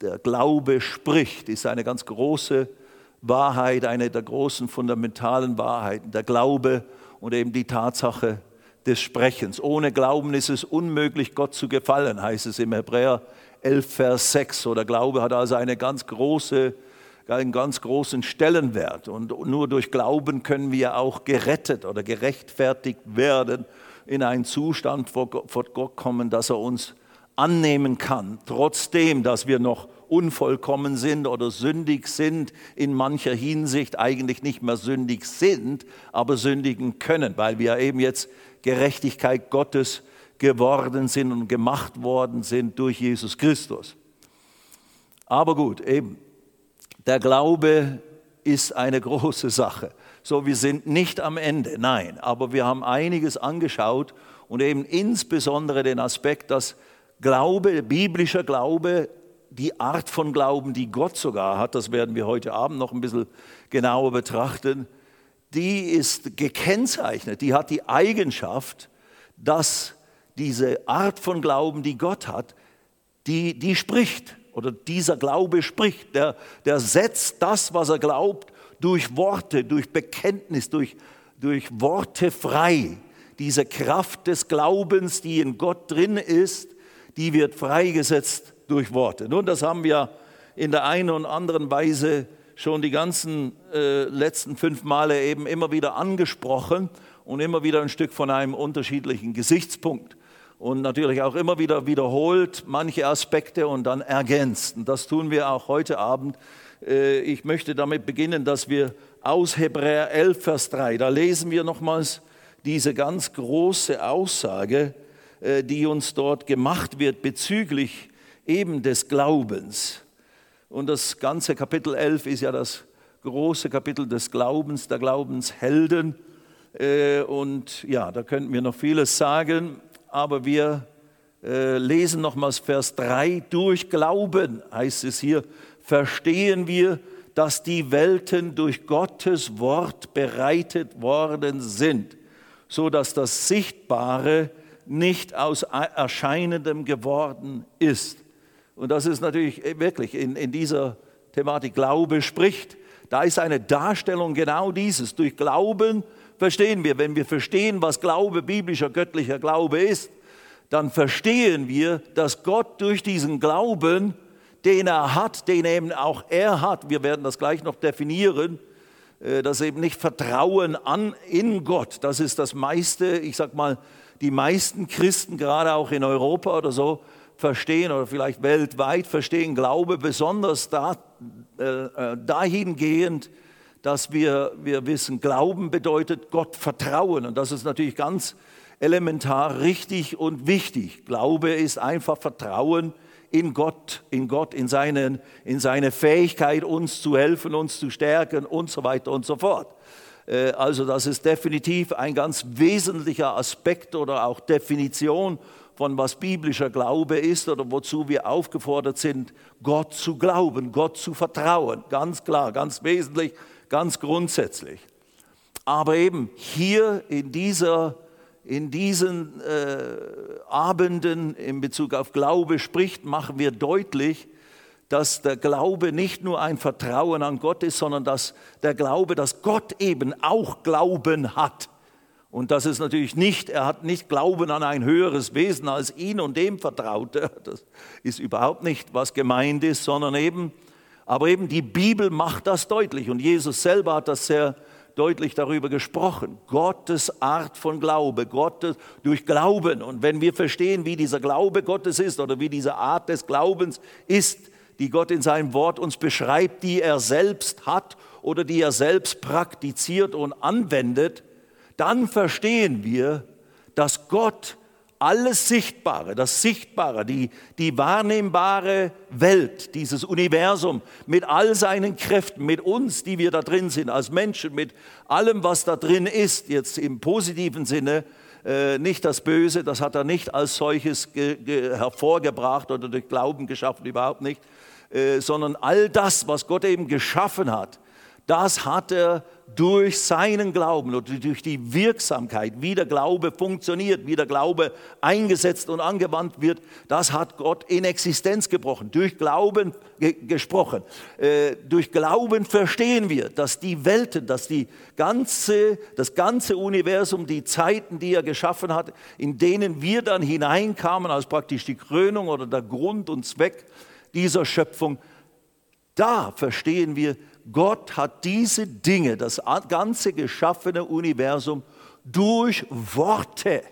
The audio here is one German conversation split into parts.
der Glaube spricht, ist eine ganz große Wahrheit, eine der großen fundamentalen Wahrheiten. Der Glaube und eben die Tatsache des Sprechens. Ohne Glauben ist es unmöglich, Gott zu gefallen, heißt es im Hebräer 11, Vers 6. So der Glaube hat also eine ganz große, einen ganz großen Stellenwert. Und nur durch Glauben können wir auch gerettet oder gerechtfertigt werden, in einen Zustand vor Gott kommen, dass er uns annehmen kann, trotzdem, dass wir noch unvollkommen sind oder sündig sind, in mancher Hinsicht eigentlich nicht mehr sündig sind, aber sündigen können, weil wir eben jetzt Gerechtigkeit Gottes geworden sind und gemacht worden sind durch Jesus Christus. Aber gut, eben, der Glaube ist eine große Sache. So, wir sind nicht am Ende, nein, aber wir haben einiges angeschaut und eben insbesondere den Aspekt, dass Glaube, biblischer Glaube, die Art von Glauben, die Gott sogar hat, das werden wir heute Abend noch ein bisschen genauer betrachten, die ist gekennzeichnet, die hat die Eigenschaft, dass diese Art von Glauben, die Gott hat, die, die spricht oder dieser Glaube spricht, der, der setzt das, was er glaubt, durch Worte, durch Bekenntnis, durch, durch Worte frei. Diese Kraft des Glaubens, die in Gott drin ist, die wird freigesetzt durch Worte. Nun, das haben wir in der einen und anderen Weise schon die ganzen äh, letzten fünf Male eben immer wieder angesprochen und immer wieder ein Stück von einem unterschiedlichen Gesichtspunkt. Und natürlich auch immer wieder wiederholt manche Aspekte und dann ergänzt. Und das tun wir auch heute Abend. Äh, ich möchte damit beginnen, dass wir aus Hebräer 11, Vers 3, da lesen wir nochmals diese ganz große Aussage, die uns dort gemacht wird bezüglich eben des Glaubens. Und das ganze Kapitel 11 ist ja das große Kapitel des Glaubens, der Glaubenshelden. Äh, und ja, da könnten wir noch vieles sagen, aber wir äh, lesen nochmals Vers 3. Durch Glauben heißt es hier, verstehen wir, dass die Welten durch Gottes Wort bereitet worden sind, so dass das Sichtbare nicht aus Erscheinendem geworden ist. Und das ist natürlich wirklich in, in dieser Thematik Glaube spricht. Da ist eine Darstellung genau dieses. Durch Glauben verstehen wir, wenn wir verstehen, was Glaube, biblischer, göttlicher Glaube ist, dann verstehen wir, dass Gott durch diesen Glauben, den er hat, den eben auch er hat, wir werden das gleich noch definieren, äh, dass eben nicht Vertrauen an in Gott, das ist das meiste, ich sag mal, die meisten Christen, gerade auch in Europa oder so, verstehen oder vielleicht weltweit verstehen Glaube besonders da, äh, äh, dahingehend, dass wir, wir wissen, Glauben bedeutet Gott vertrauen. Und das ist natürlich ganz elementar richtig und wichtig. Glaube ist einfach Vertrauen in Gott, in Gott, in, seinen, in seine Fähigkeit, uns zu helfen, uns zu stärken und so weiter und so fort. Äh, also das ist definitiv ein ganz wesentlicher Aspekt oder auch Definition von was biblischer Glaube ist oder wozu wir aufgefordert sind, Gott zu glauben, Gott zu vertrauen. Ganz klar, ganz wesentlich, ganz grundsätzlich. Aber eben hier in, dieser, in diesen äh, Abenden in Bezug auf Glaube spricht, machen wir deutlich, dass der Glaube nicht nur ein Vertrauen an Gott ist, sondern dass der Glaube, dass Gott eben auch Glauben hat. Und das ist natürlich nicht, er hat nicht Glauben an ein höheres Wesen als ihn und dem vertraute. Das ist überhaupt nicht, was gemeint ist, sondern eben, aber eben die Bibel macht das deutlich und Jesus selber hat das sehr deutlich darüber gesprochen. Gottes Art von Glaube, Gottes durch Glauben. Und wenn wir verstehen, wie dieser Glaube Gottes ist oder wie diese Art des Glaubens ist, die Gott in seinem Wort uns beschreibt, die er selbst hat oder die er selbst praktiziert und anwendet, dann verstehen wir, dass Gott alles Sichtbare, das Sichtbare, die, die wahrnehmbare Welt, dieses Universum mit all seinen Kräften, mit uns, die wir da drin sind, als Menschen, mit allem, was da drin ist, jetzt im positiven Sinne, äh, nicht das Böse, das hat er nicht als solches hervorgebracht oder durch Glauben geschaffen, überhaupt nicht, äh, sondern all das, was Gott eben geschaffen hat, das hat er durch seinen Glauben oder durch die Wirksamkeit, wie der Glaube funktioniert, wie der Glaube eingesetzt und angewandt wird, das hat Gott in Existenz gebrochen, durch Glauben ge gesprochen. Äh, durch Glauben verstehen wir, dass die Welten, dass die ganze, das ganze Universum, die Zeiten, die er geschaffen hat, in denen wir dann hineinkamen, als praktisch die Krönung oder der Grund und Zweck dieser Schöpfung, da verstehen wir, Gott hat diese Dinge, das ganze geschaffene Universum, durch Worte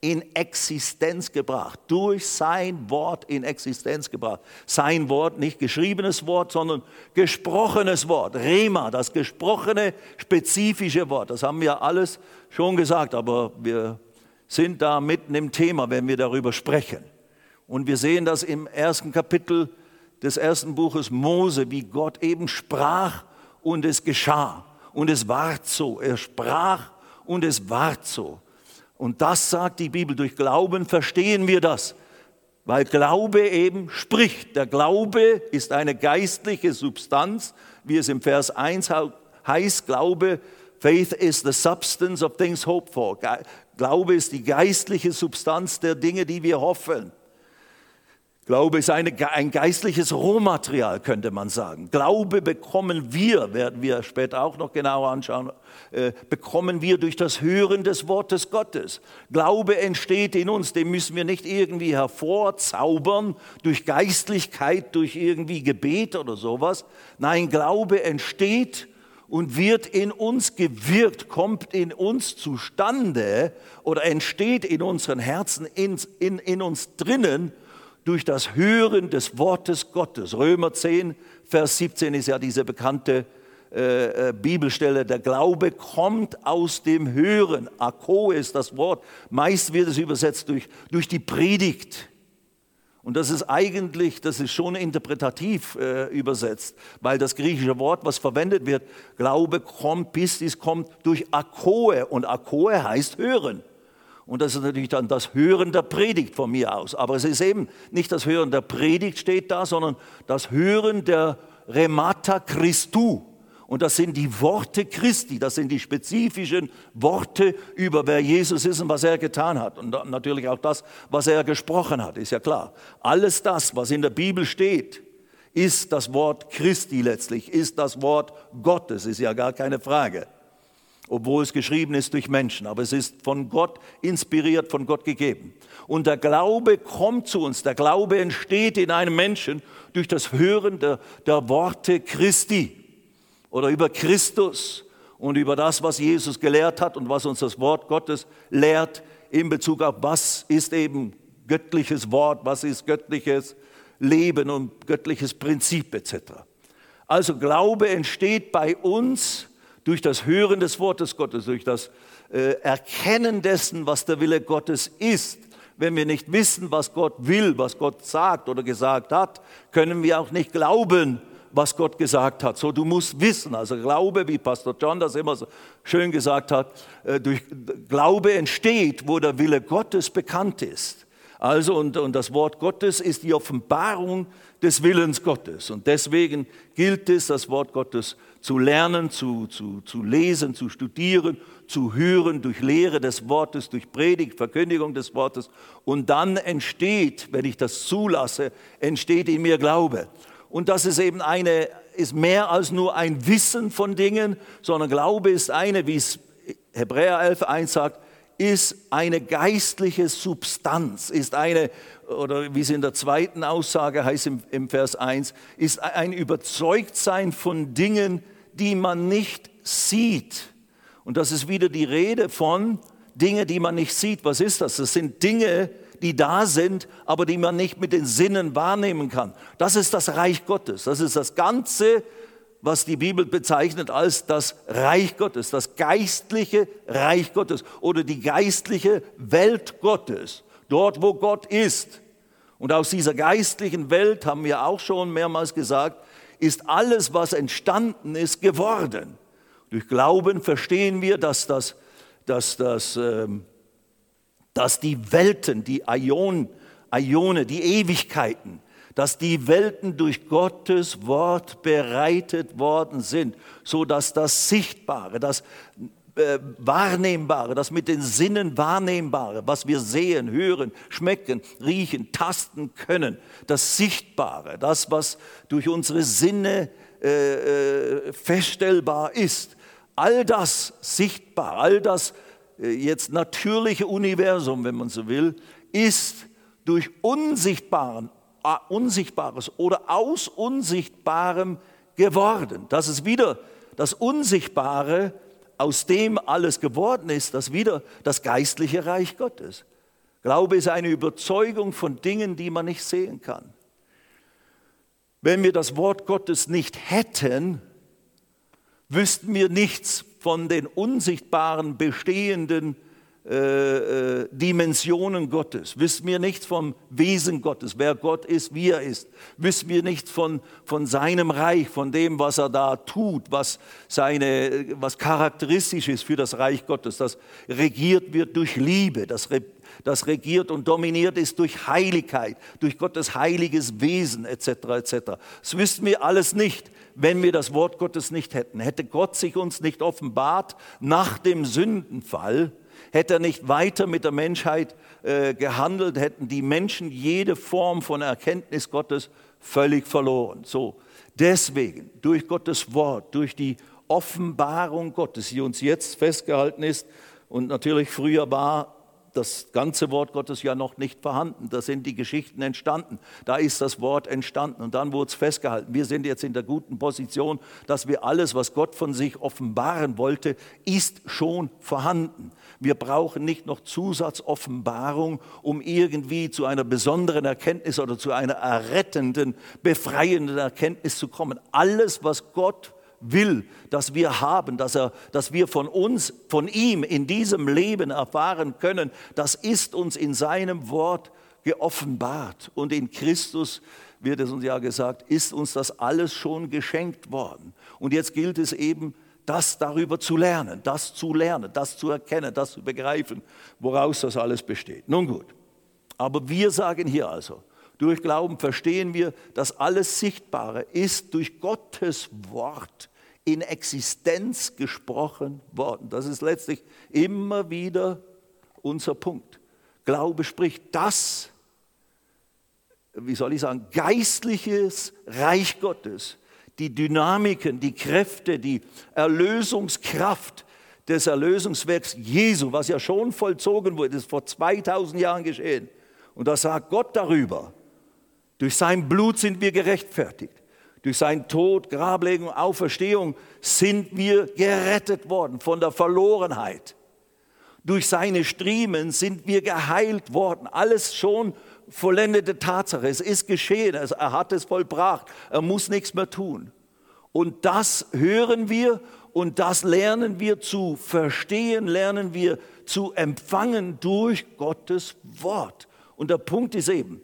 in Existenz gebracht, durch sein Wort in Existenz gebracht. Sein Wort, nicht geschriebenes Wort, sondern gesprochenes Wort. Rema, das gesprochene, spezifische Wort. Das haben wir alles schon gesagt, aber wir sind da mitten im Thema, wenn wir darüber sprechen. Und wir sehen das im ersten Kapitel des ersten Buches Mose, wie Gott eben sprach und es geschah. Und es ward so. Er sprach und es ward so. Und das sagt die Bibel. Durch Glauben verstehen wir das. Weil Glaube eben spricht. Der Glaube ist eine geistliche Substanz, wie es im Vers 1 heißt. Glaube, Faith is the substance of things hoped for. Glaube ist die geistliche Substanz der Dinge, die wir hoffen. Glaube ist eine, ein geistliches Rohmaterial, könnte man sagen. Glaube bekommen wir, werden wir später auch noch genauer anschauen, äh, bekommen wir durch das Hören des Wortes Gottes. Glaube entsteht in uns, den müssen wir nicht irgendwie hervorzaubern durch Geistlichkeit, durch irgendwie Gebet oder sowas. Nein, Glaube entsteht und wird in uns gewirkt, kommt in uns zustande oder entsteht in unseren Herzen, in, in, in uns drinnen durch das Hören des Wortes Gottes. Römer 10, Vers 17 ist ja diese bekannte äh, äh, Bibelstelle. Der Glaube kommt aus dem Hören. Akko ist das Wort. Meist wird es übersetzt durch, durch die Predigt. Und das ist eigentlich, das ist schon interpretativ äh, übersetzt, weil das griechische Wort, was verwendet wird, Glaube kommt, Pistis kommt durch Akoe. Und Akoe heißt hören. Und das ist natürlich dann das Hören der Predigt von mir aus. Aber es ist eben nicht das Hören der Predigt steht da, sondern das Hören der Remata Christu. Und das sind die Worte Christi, das sind die spezifischen Worte über wer Jesus ist und was er getan hat. Und natürlich auch das, was er gesprochen hat, ist ja klar. Alles das, was in der Bibel steht, ist das Wort Christi letztlich, ist das Wort Gottes, ist ja gar keine Frage obwohl es geschrieben ist durch Menschen, aber es ist von Gott inspiriert, von Gott gegeben. Und der Glaube kommt zu uns, der Glaube entsteht in einem Menschen durch das Hören der, der Worte Christi oder über Christus und über das, was Jesus gelehrt hat und was uns das Wort Gottes lehrt in Bezug auf was ist eben göttliches Wort, was ist göttliches Leben und göttliches Prinzip etc. Also Glaube entsteht bei uns durch das Hören des Wortes Gottes, durch das äh, Erkennen dessen, was der Wille Gottes ist. Wenn wir nicht wissen, was Gott will, was Gott sagt oder gesagt hat, können wir auch nicht glauben, was Gott gesagt hat. So, du musst wissen. Also Glaube, wie Pastor John das immer so schön gesagt hat, äh, durch Glaube entsteht, wo der Wille Gottes bekannt ist. Also, und, und das Wort Gottes ist die Offenbarung des Willens Gottes. Und deswegen gilt es, das Wort Gottes zu lernen, zu, zu, zu lesen, zu studieren, zu hören, durch Lehre des Wortes, durch Predigt, Verkündigung des Wortes. Und dann entsteht, wenn ich das zulasse, entsteht in mir Glaube. Und das ist eben eine, ist mehr als nur ein Wissen von Dingen, sondern Glaube ist eine, wie es Hebräer 11.1 sagt, ist eine geistliche Substanz, ist eine, oder wie es in der zweiten Aussage heißt im, im Vers 1, ist ein Überzeugtsein von Dingen, die man nicht sieht. Und das ist wieder die Rede von Dinge, die man nicht sieht. Was ist das? Das sind Dinge, die da sind, aber die man nicht mit den Sinnen wahrnehmen kann. Das ist das Reich Gottes. Das ist das Ganze, was die Bibel bezeichnet als das Reich Gottes, das geistliche Reich Gottes oder die geistliche Welt Gottes, dort wo Gott ist. Und aus dieser geistlichen Welt haben wir auch schon mehrmals gesagt, ist alles, was entstanden ist, geworden. Durch Glauben verstehen wir, dass, das, dass, das, ähm, dass die Welten, die Ion, Ione, die Ewigkeiten, dass die Welten durch Gottes Wort bereitet worden sind, so dass das Sichtbare, das äh, Wahrnehmbare, das mit den Sinnen Wahrnehmbare, was wir sehen, hören, schmecken, riechen, tasten können, das Sichtbare, das, was durch unsere Sinne äh, äh, feststellbar ist, all das sichtbar, all das jetzt natürliche Universum, wenn man so will, ist durch Unsichtbaren, Unsichtbares oder aus Unsichtbarem geworden. Das ist wieder das Unsichtbare, aus dem alles geworden ist, das wieder das geistliche Reich Gottes. Glaube ist eine Überzeugung von Dingen, die man nicht sehen kann. Wenn wir das Wort Gottes nicht hätten, wüssten wir nichts von den unsichtbaren bestehenden äh, äh, Dimensionen Gottes, wissen wir nichts vom Wesen Gottes, wer Gott ist, wie er ist, wissen wir nichts von, von seinem Reich, von dem, was er da tut, was, seine, was charakteristisch ist für das Reich Gottes, das regiert wird durch Liebe, das, das regiert und dominiert ist durch Heiligkeit, durch Gottes heiliges Wesen etc. etc. Das wüssten wir alles nicht, wenn wir das Wort Gottes nicht hätten. Hätte Gott sich uns nicht offenbart nach dem Sündenfall, Hätte er nicht weiter mit der Menschheit äh, gehandelt, hätten die Menschen jede Form von Erkenntnis Gottes völlig verloren. So, deswegen, durch Gottes Wort, durch die Offenbarung Gottes, die uns jetzt festgehalten ist und natürlich früher war, das ganze Wort Gottes ja noch nicht vorhanden. Da sind die Geschichten entstanden. Da ist das Wort entstanden und dann wurde es festgehalten. Wir sind jetzt in der guten Position, dass wir alles, was Gott von sich offenbaren wollte, ist schon vorhanden. Wir brauchen nicht noch Zusatzoffenbarung, um irgendwie zu einer besonderen Erkenntnis oder zu einer errettenden, befreienden Erkenntnis zu kommen. Alles, was Gott will, dass wir haben, dass, er, dass wir von uns, von ihm in diesem Leben erfahren können, das ist uns in seinem Wort geoffenbart. Und in Christus, wird es uns ja gesagt, ist uns das alles schon geschenkt worden. Und jetzt gilt es eben, das darüber zu lernen, das zu lernen, das zu erkennen, das zu begreifen, woraus das alles besteht. Nun gut, aber wir sagen hier also, durch Glauben verstehen wir, dass alles Sichtbare ist durch Gottes Wort in Existenz gesprochen worden. Das ist letztlich immer wieder unser Punkt. Glaube spricht das, wie soll ich sagen, geistliches Reich Gottes, die Dynamiken, die Kräfte, die Erlösungskraft des Erlösungswerks Jesu, was ja schon vollzogen wurde, ist vor 2000 Jahren geschehen. Und da sagt Gott darüber, durch sein Blut sind wir gerechtfertigt. Durch seinen Tod, Grablegung, Auferstehung sind wir gerettet worden von der Verlorenheit. Durch seine Striemen sind wir geheilt worden. Alles schon vollendete Tatsache. Es ist geschehen. Er hat es vollbracht. Er muss nichts mehr tun. Und das hören wir und das lernen wir zu verstehen, lernen wir zu empfangen durch Gottes Wort. Und der Punkt ist eben,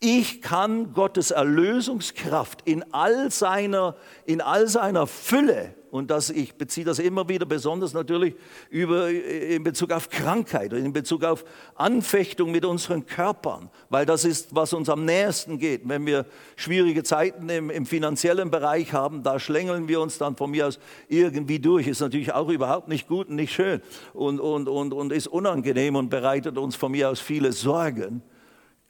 ich kann Gottes Erlösungskraft in all seiner, in all seiner Fülle, und das, ich beziehe das immer wieder besonders natürlich über, in Bezug auf Krankheit, in Bezug auf Anfechtung mit unseren Körpern, weil das ist, was uns am nächsten geht. Wenn wir schwierige Zeiten im, im finanziellen Bereich haben, da schlängeln wir uns dann von mir aus irgendwie durch. Ist natürlich auch überhaupt nicht gut und nicht schön und, und, und, und ist unangenehm und bereitet uns von mir aus viele Sorgen.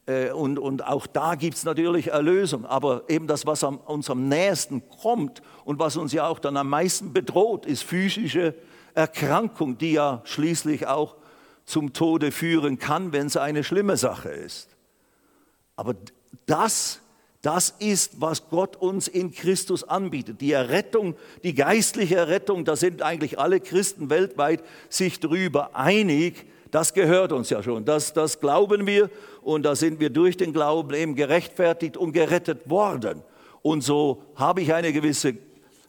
Äh, und, und auch da gibt es natürlich Erlösung. Aber eben das, was am, uns am nächsten kommt und was uns ja auch dann am meisten bedroht, ist physische Erkrankung, die ja schließlich auch zum Tode führen kann, wenn es eine schlimme Sache ist. Aber das, das ist, was Gott uns in Christus anbietet. Die Errettung, die geistliche Errettung, da sind eigentlich alle Christen weltweit sich darüber einig, das gehört uns ja schon. Das, das glauben wir und da sind wir durch den Glauben eben gerechtfertigt und gerettet worden. Und so habe ich eine gewisse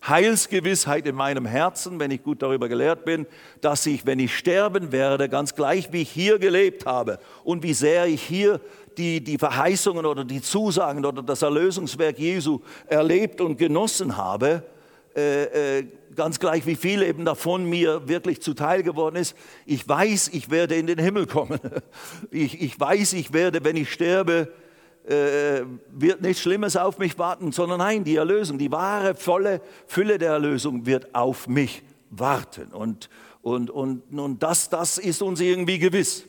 Heilsgewissheit in meinem Herzen, wenn ich gut darüber gelehrt bin, dass ich, wenn ich sterben werde, ganz gleich wie ich hier gelebt habe und wie sehr ich hier die, die Verheißungen oder die Zusagen oder das Erlösungswerk Jesu erlebt und genossen habe, äh, äh, ganz gleich wie viel eben davon mir wirklich zuteil geworden ist, ich weiß, ich werde in den Himmel kommen. Ich, ich weiß, ich werde, wenn ich sterbe, äh, wird nichts Schlimmes auf mich warten, sondern nein, die Erlösung, die wahre, volle Fülle der Erlösung wird auf mich warten. Und, und, und, und das, das ist uns irgendwie gewiss.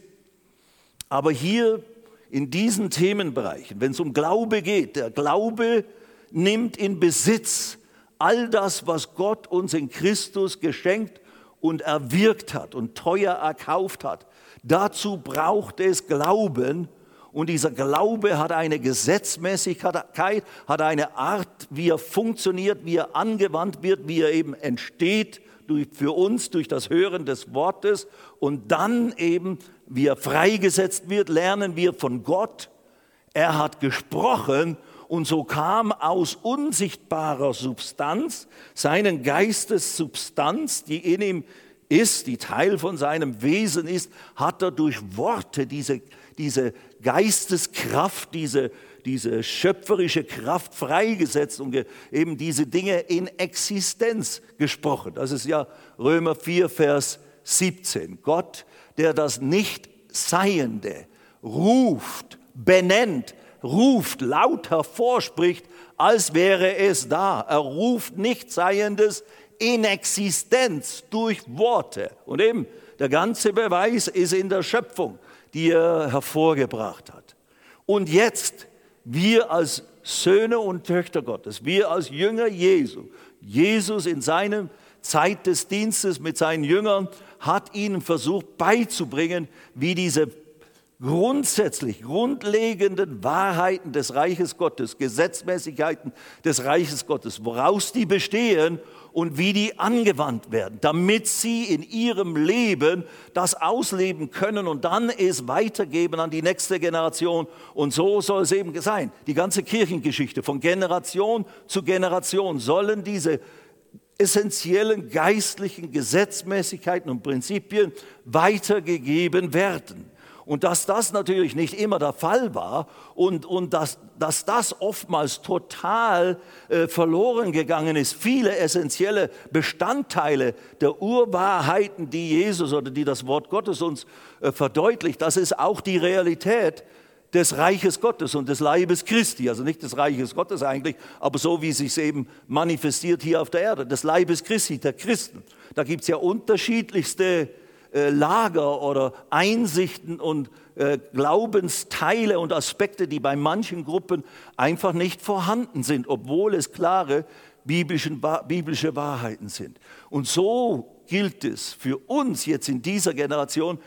Aber hier in diesen Themenbereichen, wenn es um Glaube geht, der Glaube nimmt in Besitz all das, was Gott uns in Christus geschenkt und erwirkt hat und teuer erkauft hat. Dazu braucht es Glauben und dieser Glaube hat eine Gesetzmäßigkeit, hat eine Art, wie er funktioniert, wie er angewandt wird, wie er eben entsteht durch, für uns durch das Hören des Wortes und dann eben, wie er freigesetzt wird, lernen wir von Gott. Er hat gesprochen und so kam aus unsichtbarer Substanz, seinen Geistessubstanz, die in ihm ist, die Teil von seinem Wesen ist, hat er durch Worte diese, diese Geisteskraft, diese, diese schöpferische Kraft freigesetzt und eben diese Dinge in Existenz gesprochen. Das ist ja Römer 4, Vers 17. Gott, der das Nicht-Seiende ruft, benennt, ruft, laut hervorspricht, als wäre es da. Er ruft Nicht-Seiendes in Existenz durch Worte. Und eben der ganze Beweis ist in der Schöpfung, die er hervorgebracht hat. Und jetzt wir als Söhne und Töchter Gottes, wir als Jünger Jesu, Jesus in seiner Zeit des Dienstes mit seinen Jüngern hat ihnen versucht beizubringen, wie diese grundsätzlich grundlegenden Wahrheiten des Reiches Gottes, Gesetzmäßigkeiten des Reiches Gottes, woraus die bestehen und wie die angewandt werden, damit sie in ihrem Leben das ausleben können und dann es weitergeben an die nächste Generation. Und so soll es eben sein. Die ganze Kirchengeschichte von Generation zu Generation sollen diese essentiellen geistlichen Gesetzmäßigkeiten und Prinzipien weitergegeben werden. Und dass das natürlich nicht immer der Fall war und, und dass, dass das oftmals total äh, verloren gegangen ist, viele essentielle Bestandteile der Urwahrheiten, die Jesus oder die das Wort Gottes uns äh, verdeutlicht, das ist auch die Realität des Reiches Gottes und des Leibes Christi, also nicht des Reiches Gottes eigentlich, aber so wie es sich eben manifestiert hier auf der Erde, des Leibes Christi, der Christen. Da gibt es ja unterschiedlichste äh, Lager oder Einsichten und äh, Glaubensteile und Aspekte, die bei manchen Gruppen einfach nicht vorhanden sind, obwohl es klare biblische Wahrheiten sind. Und so gilt es für uns jetzt in dieser Generation,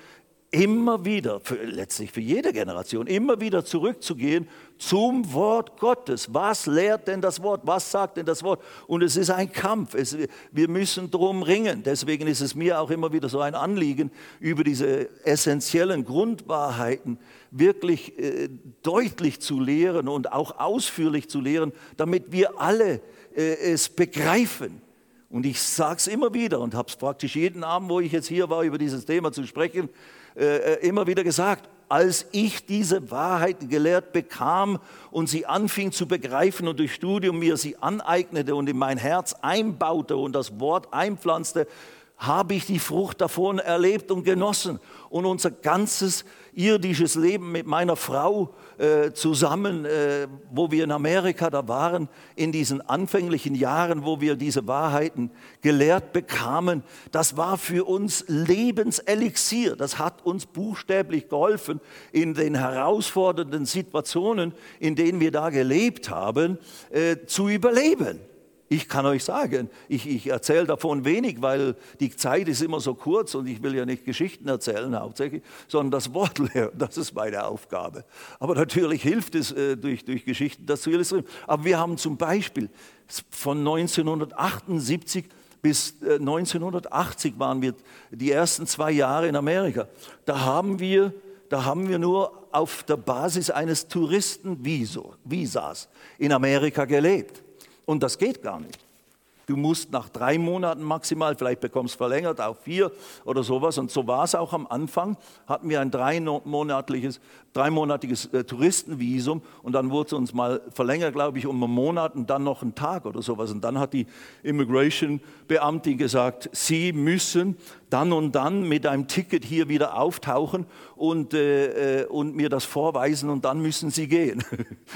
immer wieder, für, letztlich für jede Generation, immer wieder zurückzugehen zum Wort Gottes. Was lehrt denn das Wort? Was sagt denn das Wort? Und es ist ein Kampf. Es, wir müssen drum ringen. Deswegen ist es mir auch immer wieder so ein Anliegen, über diese essentiellen Grundwahrheiten wirklich äh, deutlich zu lehren und auch ausführlich zu lehren, damit wir alle äh, es begreifen. Und ich sage es immer wieder und habe es praktisch jeden Abend, wo ich jetzt hier war, über dieses Thema zu sprechen, äh, äh, immer wieder gesagt, als ich diese Wahrheiten gelehrt bekam und sie anfing zu begreifen und durch Studium mir sie aneignete und in mein Herz einbaute und das Wort einpflanzte, habe ich die Frucht davon erlebt und genossen. Und unser ganzes irdisches Leben mit meiner Frau äh, zusammen, äh, wo wir in Amerika da waren, in diesen anfänglichen Jahren, wo wir diese Wahrheiten gelehrt bekamen, das war für uns Lebenselixier. Das hat uns buchstäblich geholfen, in den herausfordernden Situationen, in denen wir da gelebt haben, äh, zu überleben. Ich kann euch sagen, ich, ich erzähle davon wenig, weil die Zeit ist immer so kurz und ich will ja nicht Geschichten erzählen hauptsächlich, sondern das Wort lehren, das ist meine Aufgabe. Aber natürlich hilft es äh, durch, durch Geschichten, das zu illustrieren. Aber wir haben zum Beispiel von 1978 bis 1980 äh, waren wir die ersten zwei Jahre in Amerika. Da haben wir, da haben wir nur auf der Basis eines Touristenvisas in Amerika gelebt. Und das geht gar nicht. Du musst nach drei Monaten maximal, vielleicht bekommst du verlängert auf vier oder sowas. Und so war es auch am Anfang. Hatten wir ein dreimonatliches, dreimonatiges äh, Touristenvisum und dann wurde es uns mal verlängert, glaube ich, um einen Monat und dann noch einen Tag oder sowas. Und dann hat die Immigration-Beamtin gesagt, Sie müssen dann und dann mit einem Ticket hier wieder auftauchen und, äh, äh und mir das vorweisen und dann müssen Sie gehen.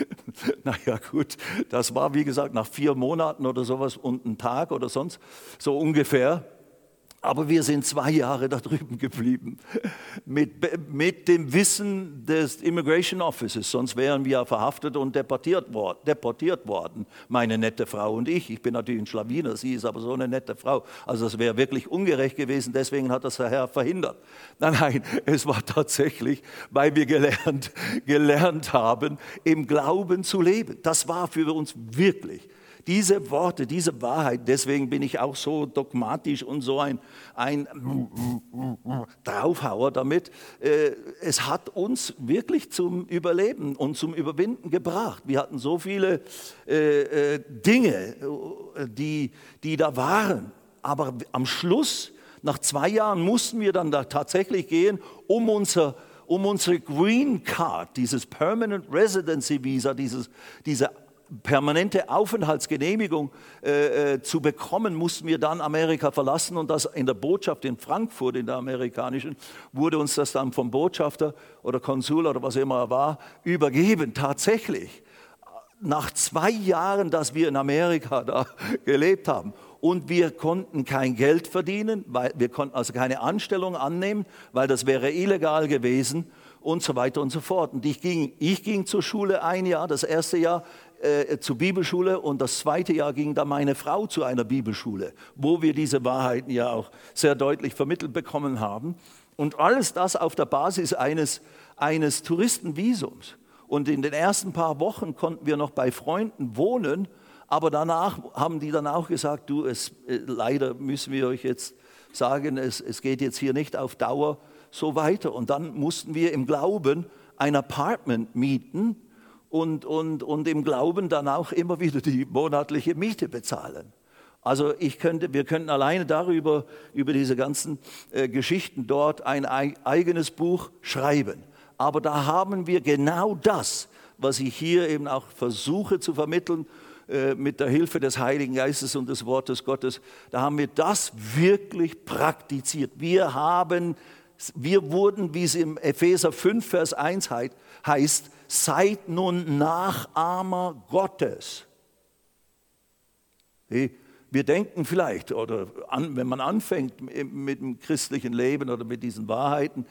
naja gut, das war wie gesagt nach vier Monaten oder sowas und einen Tag oder sonst so ungefähr. Aber wir sind zwei Jahre da drüben geblieben mit, mit dem Wissen des Immigration Offices. Sonst wären wir verhaftet und deportiert, worden, deportiert worden, meine nette Frau und ich. Ich bin natürlich ein Schlawiner, sie ist aber so eine nette Frau. Also das wäre wirklich ungerecht gewesen, deswegen hat das der Herr verhindert. Nein, nein, es war tatsächlich, weil wir gelernt, gelernt haben, im Glauben zu leben. Das war für uns wirklich diese Worte, diese Wahrheit, deswegen bin ich auch so dogmatisch und so ein, ein Draufhauer damit, äh, es hat uns wirklich zum Überleben und zum Überwinden gebracht. Wir hatten so viele äh, äh, Dinge, die, die da waren, aber am Schluss, nach zwei Jahren, mussten wir dann da tatsächlich gehen, um unser um unsere Green Card, dieses Permanent Residency Visa, dieses, diese permanente Aufenthaltsgenehmigung äh, äh, zu bekommen, mussten wir dann Amerika verlassen und das in der Botschaft in Frankfurt, in der amerikanischen, wurde uns das dann vom Botschafter oder Konsul oder was immer er war, übergeben. Tatsächlich, nach zwei Jahren, dass wir in Amerika da gelebt haben und wir konnten kein Geld verdienen, weil wir konnten also keine Anstellung annehmen, weil das wäre illegal gewesen und so weiter und so fort. Und ich ging, ich ging zur Schule ein Jahr, das erste Jahr äh, zur Bibelschule und das zweite Jahr ging dann meine Frau zu einer Bibelschule, wo wir diese Wahrheiten ja auch sehr deutlich vermittelt bekommen haben. Und alles das auf der Basis eines, eines Touristenvisums. Und in den ersten paar Wochen konnten wir noch bei Freunden wohnen, aber danach haben die dann auch gesagt, du, es, äh, leider müssen wir euch jetzt sagen, es, es geht jetzt hier nicht auf Dauer so weiter. Und dann mussten wir im Glauben ein Apartment mieten und, und, und im Glauben dann auch immer wieder die monatliche Miete bezahlen. Also ich könnte, wir könnten alleine darüber, über diese ganzen äh, Geschichten dort ein eigenes Buch schreiben. Aber da haben wir genau das, was ich hier eben auch versuche zu vermitteln äh, mit der Hilfe des Heiligen Geistes und des Wortes Gottes. Da haben wir das wirklich praktiziert. Wir haben, wir wurden, wie es im Epheser 5, Vers 1 heißt, seid nun Nachahmer Gottes. Wir denken vielleicht, oder an, wenn man anfängt mit dem christlichen Leben oder mit diesen Wahrheiten,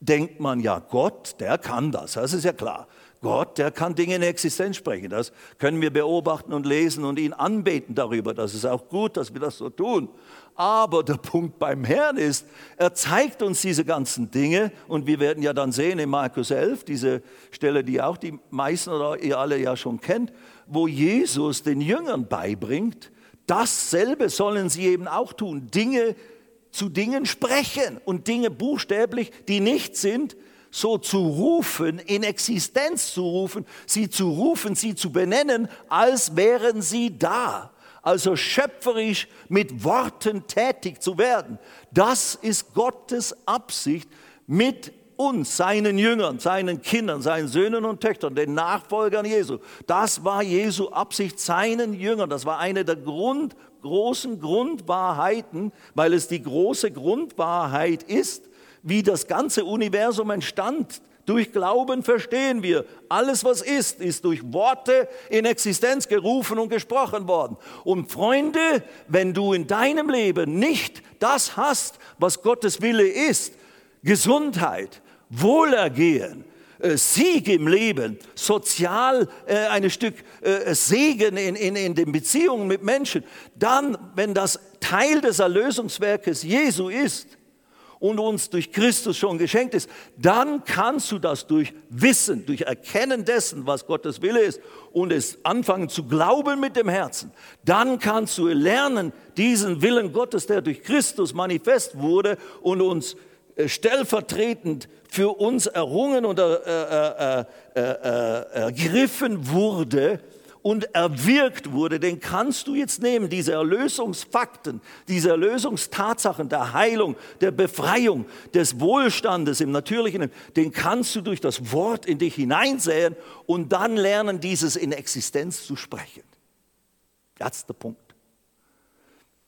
denkt man ja, Gott, der kann das, das ist ja klar. Gott, der kann Dinge in Existenz sprechen. Das können wir beobachten und lesen und ihn anbeten darüber. Das ist auch gut, dass wir das so tun. Aber der Punkt beim Herrn ist, er zeigt uns diese ganzen Dinge und wir werden ja dann sehen in Markus 11, diese Stelle, die auch die meisten oder ihr alle ja schon kennt, wo Jesus den Jüngern beibringt, dasselbe sollen sie eben auch tun, Dinge zu Dingen sprechen und Dinge buchstäblich, die nicht sind, so zu rufen, in Existenz zu rufen, sie zu rufen, sie zu benennen, als wären sie da also schöpferisch mit Worten tätig zu werden. Das ist Gottes Absicht mit uns, seinen Jüngern, seinen Kindern, seinen Söhnen und Töchtern, den Nachfolgern Jesu. Das war Jesu Absicht seinen Jüngern. Das war eine der Grund, großen Grundwahrheiten, weil es die große Grundwahrheit ist, wie das ganze Universum entstand durch Glauben verstehen wir, alles was ist, ist durch Worte in Existenz gerufen und gesprochen worden. Und Freunde, wenn du in deinem Leben nicht das hast, was Gottes Wille ist, Gesundheit, Wohlergehen, äh, Sieg im Leben, sozial äh, ein Stück äh, Segen in, in, in den Beziehungen mit Menschen, dann, wenn das Teil des Erlösungswerkes Jesu ist, und uns durch Christus schon geschenkt ist, dann kannst du das durch Wissen, durch Erkennen dessen, was Gottes Wille ist und es anfangen zu glauben mit dem Herzen. Dann kannst du lernen, diesen Willen Gottes, der durch Christus manifest wurde und uns äh, stellvertretend für uns errungen äh, äh, äh ergriffen wurde, und erwirkt wurde, den kannst du jetzt nehmen, diese Erlösungsfakten, diese Erlösungstatsachen der Heilung, der Befreiung, des Wohlstandes im natürlichen, den kannst du durch das Wort in dich hineinsäen und dann lernen, dieses in Existenz zu sprechen. Das ist der Punkt.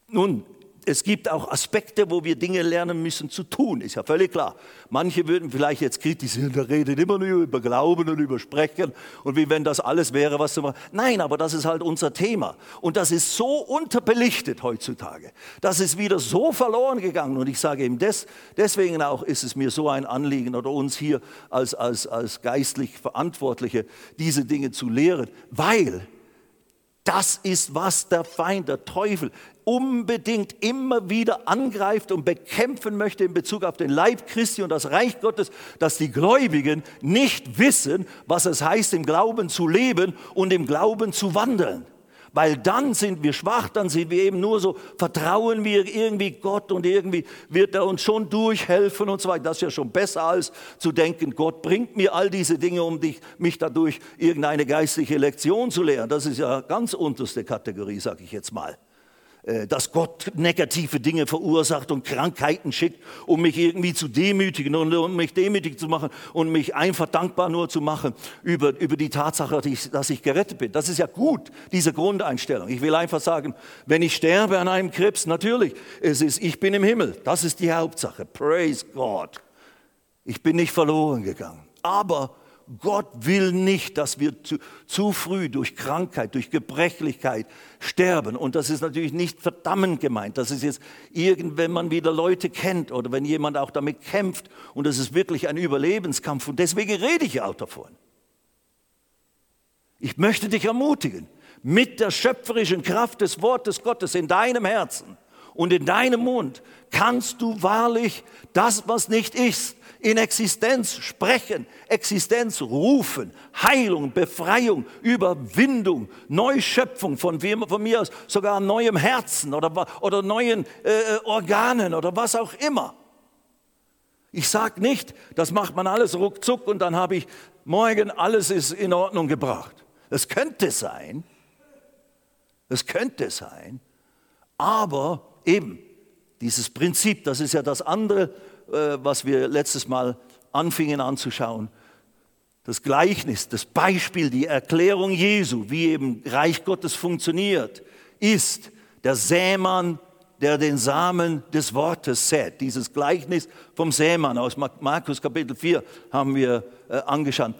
Nun, es gibt auch Aspekte, wo wir Dinge lernen müssen zu tun, ist ja völlig klar. Manche würden vielleicht jetzt kritisieren, der redet immer nur über Glauben und über Sprechen und wie wenn das alles wäre, was du machst. Nein, aber das ist halt unser Thema. Und das ist so unterbelichtet heutzutage. Das ist wieder so verloren gegangen. Und ich sage eben, des, deswegen auch ist es mir so ein Anliegen oder uns hier als, als, als geistlich Verantwortliche, diese Dinge zu lehren, weil das ist, was der Feind, der Teufel, unbedingt immer wieder angreift und bekämpfen möchte in Bezug auf den Leib Christi und das Reich Gottes, dass die Gläubigen nicht wissen, was es heißt, im Glauben zu leben und im Glauben zu wandeln weil dann sind wir schwach, dann sind wir eben nur so, vertrauen wir irgendwie Gott und irgendwie wird er uns schon durchhelfen und so weiter. Das ist ja schon besser als zu denken, Gott bringt mir all diese Dinge, um dich, mich dadurch irgendeine geistliche Lektion zu lehren. Das ist ja ganz unterste Kategorie, sage ich jetzt mal. Äh, dass Gott negative Dinge verursacht und Krankheiten schickt, um mich irgendwie zu demütigen und um mich demütig zu machen und mich einfach dankbar nur zu machen über, über die Tatsache, dass ich, dass ich gerettet bin. Das ist ja gut, diese Grundeinstellung. Ich will einfach sagen, wenn ich sterbe an einem Krebs, natürlich, es ist, ich bin im Himmel. Das ist die Hauptsache. Praise God. Ich bin nicht verloren gegangen. Aber Gott will nicht, dass wir zu, zu, früh durch Krankheit, durch Gebrechlichkeit sterben. Und das ist natürlich nicht verdammend gemeint. Das ist jetzt irgend, wenn man wieder Leute kennt oder wenn jemand auch damit kämpft. Und das ist wirklich ein Überlebenskampf. Und deswegen rede ich auch davon. Ich möchte dich ermutigen, mit der schöpferischen Kraft des Wortes Gottes in deinem Herzen und in deinem Mund kannst du wahrlich das, was nicht ist, in Existenz sprechen, Existenz rufen, Heilung, Befreiung, Überwindung, Neuschöpfung von, von mir aus sogar neuem Herzen oder, oder neuen äh, Organen oder was auch immer. Ich sage nicht, das macht man alles ruckzuck und dann habe ich morgen alles ist in Ordnung gebracht. Es könnte sein, es könnte sein, aber eben dieses Prinzip, das ist ja das andere, äh, was wir letztes Mal anfingen anzuschauen. Das Gleichnis, das Beispiel, die Erklärung Jesu, wie eben Reich Gottes funktioniert, ist der Sämann, der den Samen des Wortes sät. Dieses Gleichnis vom Sämann aus Markus Kapitel 4 haben wir äh, angeschaut.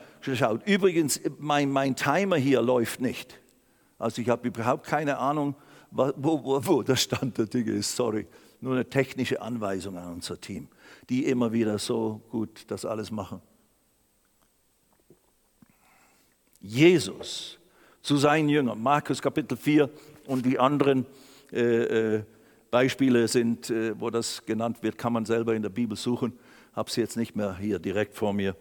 Übrigens, mein, mein Timer hier läuft nicht. Also ich habe überhaupt keine Ahnung, wo, wo, wo der Stand der Dinge ist. Sorry, nur eine technische Anweisung an unser Team die immer wieder so gut das alles machen. Jesus zu seinen Jüngern, Markus Kapitel 4 und die anderen äh, äh, Beispiele sind, äh, wo das genannt wird, kann man selber in der Bibel suchen. Habe sie jetzt nicht mehr hier direkt vor mir.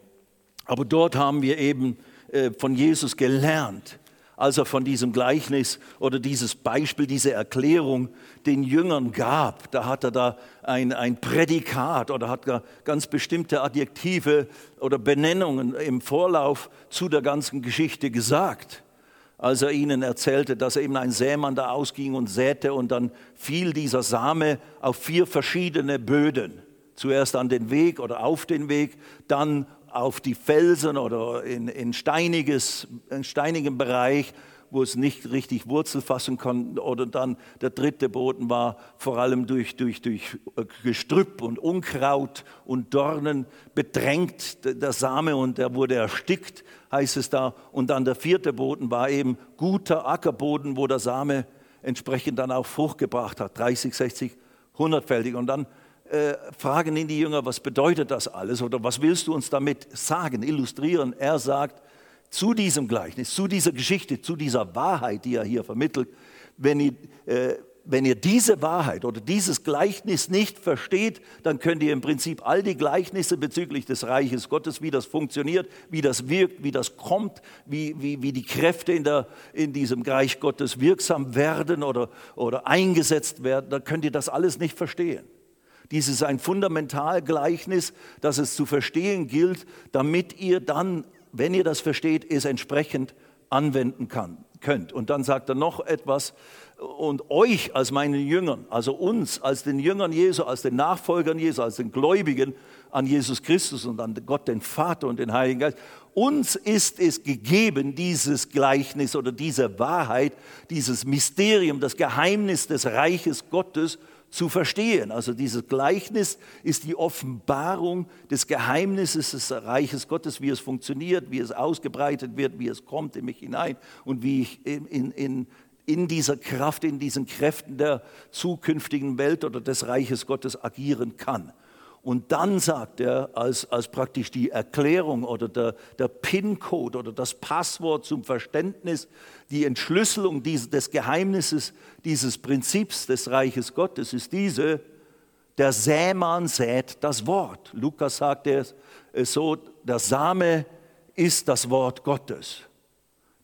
Aber dort haben wir eben äh, von Jesus gelernt, als er von diesem Gleichnis oder dieses Beispiel, diese Erklärung den Jüngern gab. Da hat er da ein, ein Prädikat oder hat ganz bestimmte Adjektive oder Benennungen im Vorlauf zu der ganzen Geschichte gesagt. Als er ihnen erzählte, dass eben ein Sämann da ausging und säte und dann fiel dieser Same auf vier verschiedene Böden. Zuerst an den Weg oder auf den Weg, dann auf die Felsen oder in, in, steiniges, in steinigen Bereich, wo es nicht richtig Wurzel fassen konnte. Oder dann der dritte Boden war vor allem durch, durch, durch Gestrüpp und Unkraut und Dornen bedrängt, der Same, und der wurde erstickt, heißt es da. Und dann der vierte Boden war eben guter Ackerboden, wo der Same entsprechend dann auch Frucht gebracht hat, 30, 60, 100-fältig. Und dann äh, fragen ihn die Jünger, was bedeutet das alles oder was willst du uns damit sagen, illustrieren? Er sagt zu diesem Gleichnis, zu dieser Geschichte, zu dieser Wahrheit, die er hier vermittelt, wenn ihr, äh, wenn ihr diese Wahrheit oder dieses Gleichnis nicht versteht, dann könnt ihr im Prinzip all die Gleichnisse bezüglich des Reiches Gottes, wie das funktioniert, wie das wirkt, wie das kommt, wie, wie, wie die Kräfte in, der, in diesem Reich Gottes wirksam werden oder, oder eingesetzt werden, dann könnt ihr das alles nicht verstehen. Dies ist ein Fundamentalgleichnis, das es zu verstehen gilt, damit ihr dann, wenn ihr das versteht, es entsprechend anwenden kann, könnt. Und dann sagt er noch etwas, und euch als meinen Jüngern, also uns als den Jüngern Jesu, als den Nachfolgern Jesu, als den Gläubigen an Jesus Christus und an Gott den Vater und den Heiligen Geist, uns ist es gegeben, dieses Gleichnis oder diese Wahrheit, dieses Mysterium, das Geheimnis des Reiches Gottes zu verstehen. Also dieses Gleichnis ist die Offenbarung des Geheimnisses des Reiches Gottes, wie es funktioniert, wie es ausgebreitet wird, wie es kommt in mich hinein und wie ich in, in, in dieser Kraft, in diesen Kräften der zukünftigen Welt oder des Reiches Gottes agieren kann. Und dann sagt er, als, als praktisch die Erklärung oder der, der PIN-Code oder das Passwort zum Verständnis, die Entschlüsselung dieses, des Geheimnisses dieses Prinzips des Reiches Gottes ist diese, der Sämann sät das Wort. Lukas sagt es so, der Same ist das Wort Gottes.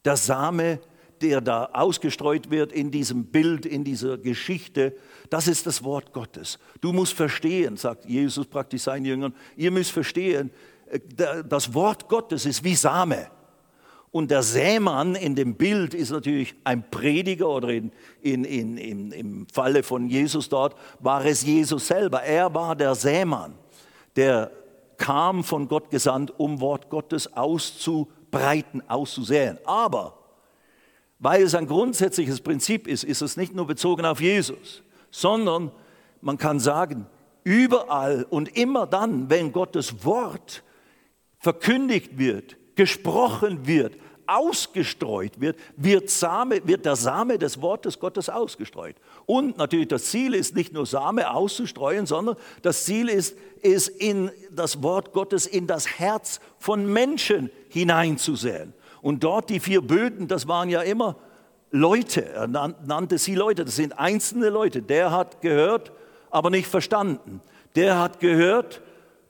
Der Same der da ausgestreut wird in diesem Bild, in dieser Geschichte, das ist das Wort Gottes. Du musst verstehen, sagt Jesus praktisch seinen Jüngern, ihr müsst verstehen, äh, das Wort Gottes ist wie Same. Und der Sämann in dem Bild ist natürlich ein Prediger oder in, in, in, im Falle von Jesus dort war es Jesus selber. Er war der Sämann, der kam von Gott gesandt, um Wort Gottes auszubreiten, auszusäen. Aber weil es ein grundsätzliches Prinzip ist, ist es nicht nur bezogen auf Jesus, sondern man kann sagen, überall und immer dann, wenn Gottes Wort verkündigt wird, gesprochen wird, ausgestreut wird, wird, Same, wird der Same des Wortes Gottes ausgestreut. Und natürlich das Ziel ist nicht nur Same auszustreuen, sondern das Ziel ist, es in das Wort Gottes in das Herz von Menschen hineinzusehen. Und dort die vier Böden, das waren ja immer Leute, er nannte sie Leute, das sind einzelne Leute. Der hat gehört, aber nicht verstanden. Der hat gehört,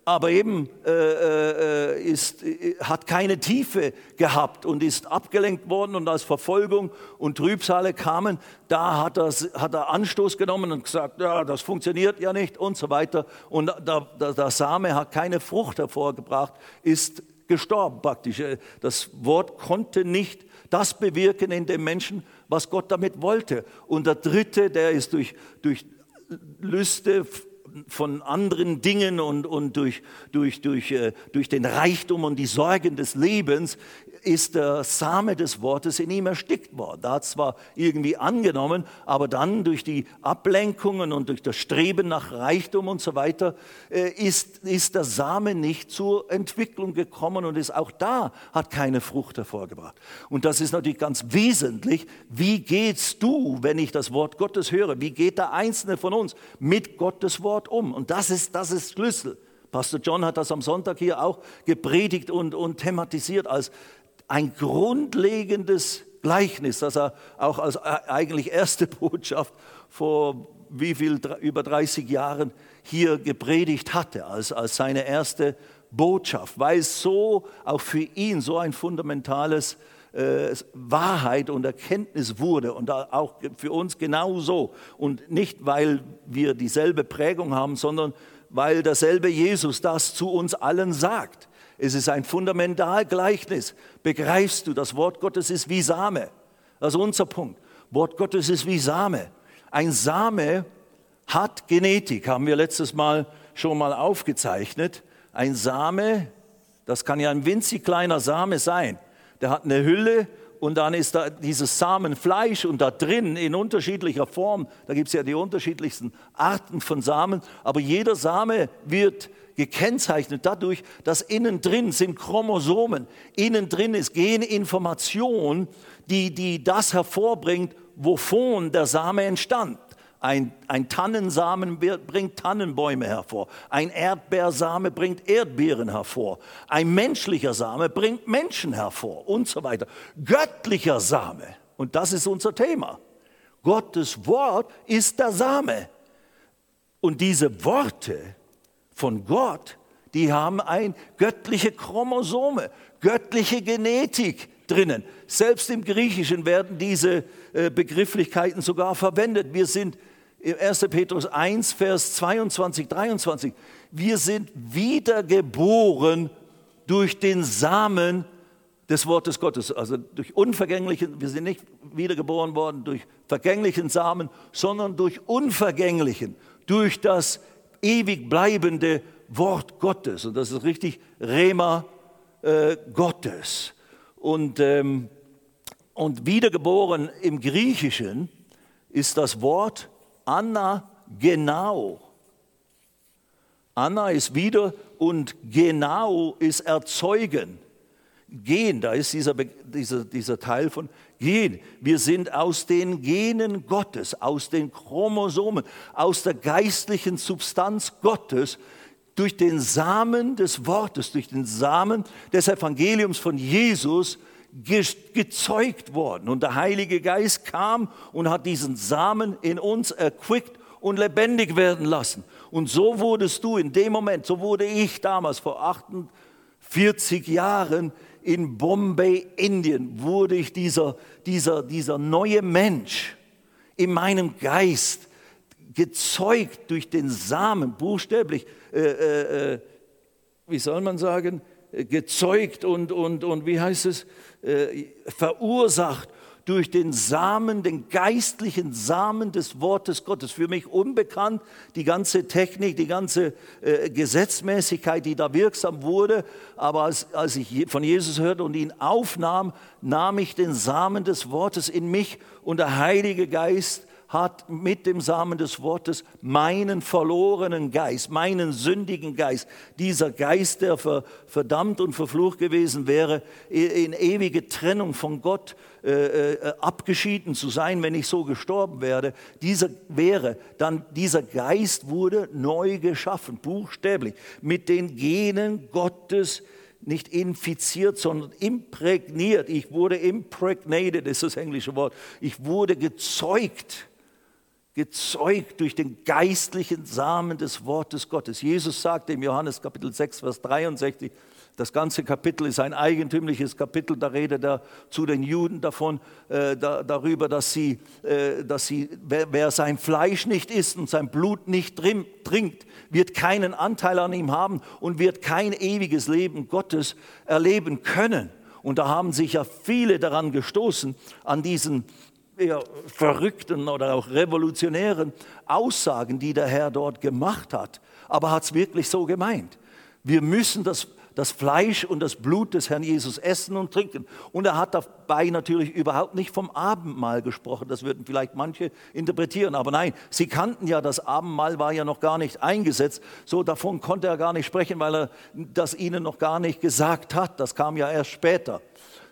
aber eben äh, äh, ist, äh, hat keine Tiefe gehabt und ist abgelenkt worden und als Verfolgung und Trübsale kamen, da hat er, hat er Anstoß genommen und gesagt, ja, das funktioniert ja nicht und so weiter. Und der, der, der Same hat keine Frucht hervorgebracht, ist gestorben praktisch. Äh, das Wort konnte nicht das bewirken in dem Menschen, was Gott damit wollte. Und der dritte, der ist durch, durch Lüste von anderen Dingen und, und durch, durch, durch, äh, durch den Reichtum und die Sorgen des Lebens ist der Same des Wortes in ihm erstickt worden. Da hat zwar irgendwie angenommen, aber dann durch die Ablenkungen und durch das Streben nach Reichtum und so weiter äh, ist, ist der Same nicht zur Entwicklung gekommen und ist auch da, hat keine Frucht hervorgebracht. Und das ist natürlich ganz wesentlich. Wie gehst du, wenn ich das Wort Gottes höre? Wie geht der Einzelne von uns mit Gottes Wort um? Und das ist, das ist Schlüssel. Pastor John hat das am Sonntag hier auch gepredigt und, und thematisiert als ein grundlegendes Gleichnis, das er auch als eigentlich erste Botschaft vor wie viel, über 30 Jahren hier gepredigt hatte, als, als seine erste Botschaft, weil es so auch für ihn so ein fundamentales äh, Wahrheit und Erkenntnis wurde und auch für uns genauso. Und nicht, weil wir dieselbe Prägung haben, sondern weil derselbe Jesus das zu uns allen sagt. Es ist ein Fundamentalgleichnis. Begreifst du, das Wort Gottes ist wie Same. Das ist unser Punkt. Wort Gottes ist wie Same. Ein Same hat Genetik, haben wir letztes Mal schon mal aufgezeichnet. Ein Same, das kann ja ein winzig kleiner Same sein. Der hat eine Hülle und dann ist da dieses Samenfleisch und da drin in unterschiedlicher Form, da gibt es ja die unterschiedlichsten Arten von Samen, aber jeder Same wird gekennzeichnet dadurch, dass innen drin sind Chromosomen, innen drin ist Geninformation, die, die das hervorbringt, wovon der Same entstand. Ein, ein Tannensamen bringt Tannenbäume hervor. Ein Erdbeersame bringt Erdbeeren hervor. Ein menschlicher Same bringt Menschen hervor und so weiter. Göttlicher Same, und das ist unser Thema. Gottes Wort ist der Same. Und diese Worte von Gott, die haben ein göttliche Chromosome, göttliche Genetik drinnen. Selbst im Griechischen werden diese äh, Begrifflichkeiten sogar verwendet. Wir sind 1. Petrus 1, Vers 22, 23. Wir sind wiedergeboren durch den Samen des Wortes Gottes, also durch unvergänglichen, wir sind nicht wiedergeboren worden durch vergänglichen Samen, sondern durch unvergänglichen, durch das ewig bleibende Wort Gottes. Und das ist richtig Rema äh, Gottes. Und, ähm, und wiedergeboren im Griechischen ist das Wort Anna genau. Anna ist wieder und genau ist erzeugen. Gehen, da ist dieser, dieser, dieser Teil von gehen. Wir sind aus den Genen Gottes, aus den Chromosomen, aus der geistlichen Substanz Gottes durch den Samen des Wortes, durch den Samen des Evangeliums von Jesus gezeugt worden. Und der Heilige Geist kam und hat diesen Samen in uns erquickt und lebendig werden lassen. Und so wurdest du in dem Moment, so wurde ich damals vor 48 Jahren in Bombay, Indien, wurde ich dieser, dieser, dieser neue Mensch in meinem Geist gezeugt durch den Samen, buchstäblich, äh, äh, äh wie soll man sagen, gezeugt und, und, und wie heißt es, äh, verursacht durch den Samen, den geistlichen Samen des Wortes Gottes. Für mich unbekannt, die ganze Technik, die ganze äh, Gesetzmäßigkeit, die da wirksam wurde. Aber als, als ich von Jesus hörte und ihn aufnahm, nahm ich den Samen des Wortes in mich und der Heilige Geist hat mit dem Samen des Wortes meinen verlorenen Geist, meinen sündigen Geist, dieser Geist, der verdammt und verflucht gewesen wäre, in ewige Trennung von Gott äh, äh, abgeschieden zu sein, wenn ich so gestorben werde, dieser wäre, dann dieser Geist wurde neu geschaffen, buchstäblich, mit den Genen Gottes nicht infiziert, sondern imprägniert. Ich wurde impregnated, ist das englische Wort. Ich wurde gezeugt gezeugt durch den geistlichen Samen des Wortes Gottes. Jesus sagte im Johannes Kapitel 6, Vers 63, das ganze Kapitel ist ein eigentümliches Kapitel, da redet er zu den Juden davon, äh, da, darüber, dass sie, äh, dass sie wer, wer, sein Fleisch nicht isst und sein Blut nicht trinkt, wird keinen Anteil an ihm haben und wird kein ewiges Leben Gottes erleben können. Und da haben sich ja viele daran gestoßen, an diesen eher verrückten oder auch revolutionären Aussagen, die der Herr dort gemacht hat. Aber hat es wirklich so gemeint? Wir müssen das, das Fleisch und das Blut des Herrn Jesus essen und trinken. Und er hat dabei natürlich überhaupt nicht vom Abendmahl gesprochen. Das würden vielleicht manche interpretieren. Aber nein, sie kannten ja, das Abendmahl war ja noch gar nicht eingesetzt. So davon konnte er gar nicht sprechen, weil er das ihnen noch gar nicht gesagt hat. Das kam ja erst später.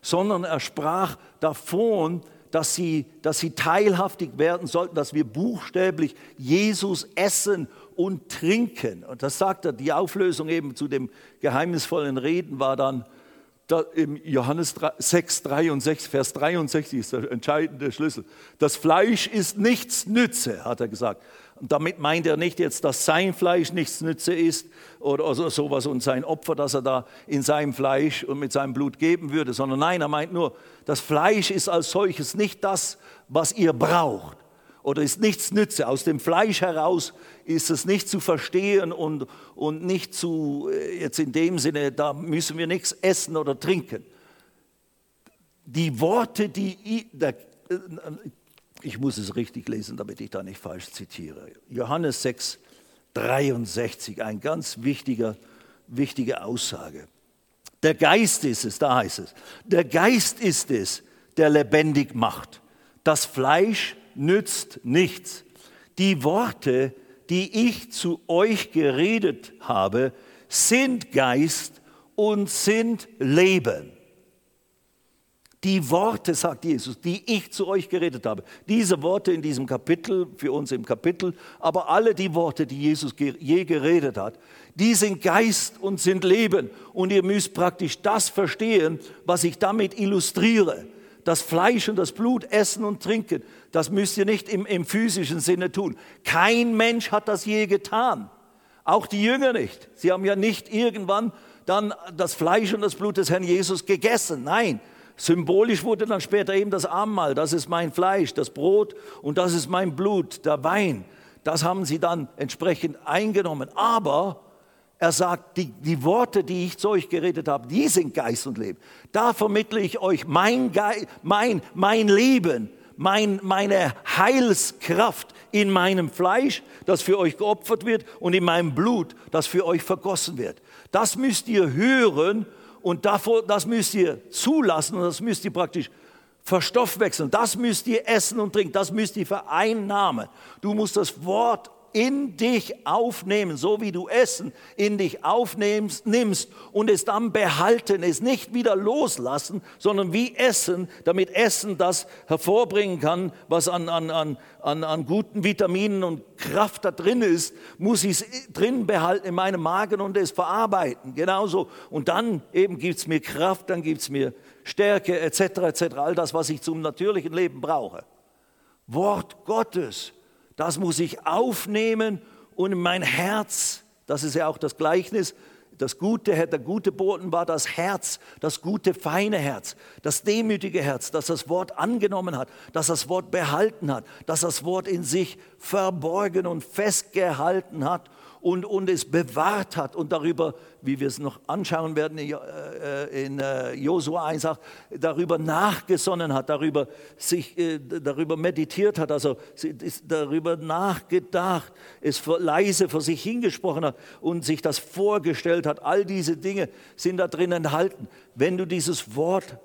Sondern er sprach davon, dass sie, dass sie teilhaftig werden sollten, dass wir buchstäblich Jesus essen und trinken. Und das sagt er, die Auflösung eben zu dem geheimnisvollen Reden war dann da im Johannes 6, 63, Vers 63 ist der entscheidende Schlüssel. Das Fleisch ist nichts Nütze, hat er gesagt. Und damit meint er nicht jetzt, dass sein Fleisch nichts Nütze ist oder sowas und sein Opfer, das er da in seinem Fleisch und mit seinem Blut geben würde, sondern nein, er meint nur, das Fleisch ist als solches nicht das, was ihr braucht oder ist nichts Nütze. Aus dem Fleisch heraus ist es nicht zu verstehen und, und nicht zu, äh, jetzt in dem Sinne, da müssen wir nichts essen oder trinken. Die Worte, die, der, ich muss es richtig lesen, damit ich da nicht falsch zitiere. Johannes 6, 63, ein ganz wichtiger, wichtige Aussage. Der Geist ist es, da heißt es, der Geist ist es, der lebendig macht. Das Fleisch nützt nichts. Die Worte, die ich zu euch geredet habe, sind Geist und sind Leben. Die Worte, sagt Jesus, die ich zu euch geredet habe. Diese Worte in diesem Kapitel, für uns im Kapitel, aber alle die Worte, die Jesus je geredet hat, die sind Geist und sind Leben. Und ihr müsst praktisch das verstehen, was ich damit illustriere. Das Fleisch und das Blut essen und trinken, das müsst ihr nicht im, im physischen Sinne tun. Kein Mensch hat das je getan. Auch die Jünger nicht. Sie haben ja nicht irgendwann dann das Fleisch und das Blut des Herrn Jesus gegessen. Nein, Symbolisch wurde dann später eben das Abendmahl, das ist mein Fleisch, das Brot und das ist mein Blut, der Wein. Das haben sie dann entsprechend eingenommen. Aber er sagt, die, die Worte, die ich zu euch geredet habe, die sind Geist und Leben. Da vermittle ich euch mein, Ge mein, mein Leben, mein, meine Heilskraft in meinem Fleisch, das für euch geopfert wird, und in meinem Blut, das für euch vergossen wird. Das müsst ihr hören und davor, das müsst ihr zulassen und das müsst ihr praktisch verstoffwechseln. Das müsst ihr essen und trinken. Das müsst ihr vereinnahmen. Du musst das Wort in dich aufnehmen, so wie du Essen in dich aufnimmst nimmst und es dann behalten, es nicht wieder loslassen, sondern wie Essen, damit Essen das hervorbringen kann, was an, an, an, an, an guten Vitaminen und Kraft da drin ist, muss ich es drin behalten in meinem Magen und es verarbeiten. Genauso. Und dann eben gibt es mir Kraft, dann gibt es mir Stärke etc. etc. All das, was ich zum natürlichen Leben brauche. Wort Gottes das muss ich aufnehmen und in mein Herz, das ist ja auch das Gleichnis, das gute, der gute Boten war das Herz, das gute, feine Herz, das demütige Herz, das das Wort angenommen hat, das das Wort behalten hat, das das Wort in sich verborgen und festgehalten hat und, und es bewahrt hat und darüber, wie wir es noch anschauen werden in äh, äh, Josua 1, darüber nachgesonnen hat, darüber, sich, äh, darüber meditiert hat, also darüber nachgedacht, es leise vor sich hingesprochen hat und sich das vorgestellt hat. All diese Dinge sind da drin enthalten. Wenn du dieses Wort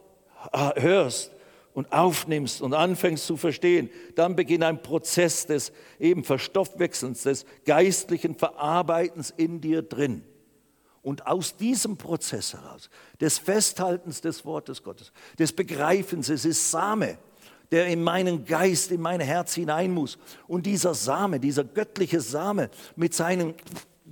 hörst, und aufnimmst und anfängst zu verstehen, dann beginnt ein Prozess des eben Verstoffwechselns, des geistlichen Verarbeitens in dir drin. Und aus diesem Prozess heraus, des Festhaltens des Wortes Gottes, des Begreifens, es ist Same, der in meinen Geist, in mein Herz hinein muss. Und dieser Same, dieser göttliche Same mit seinen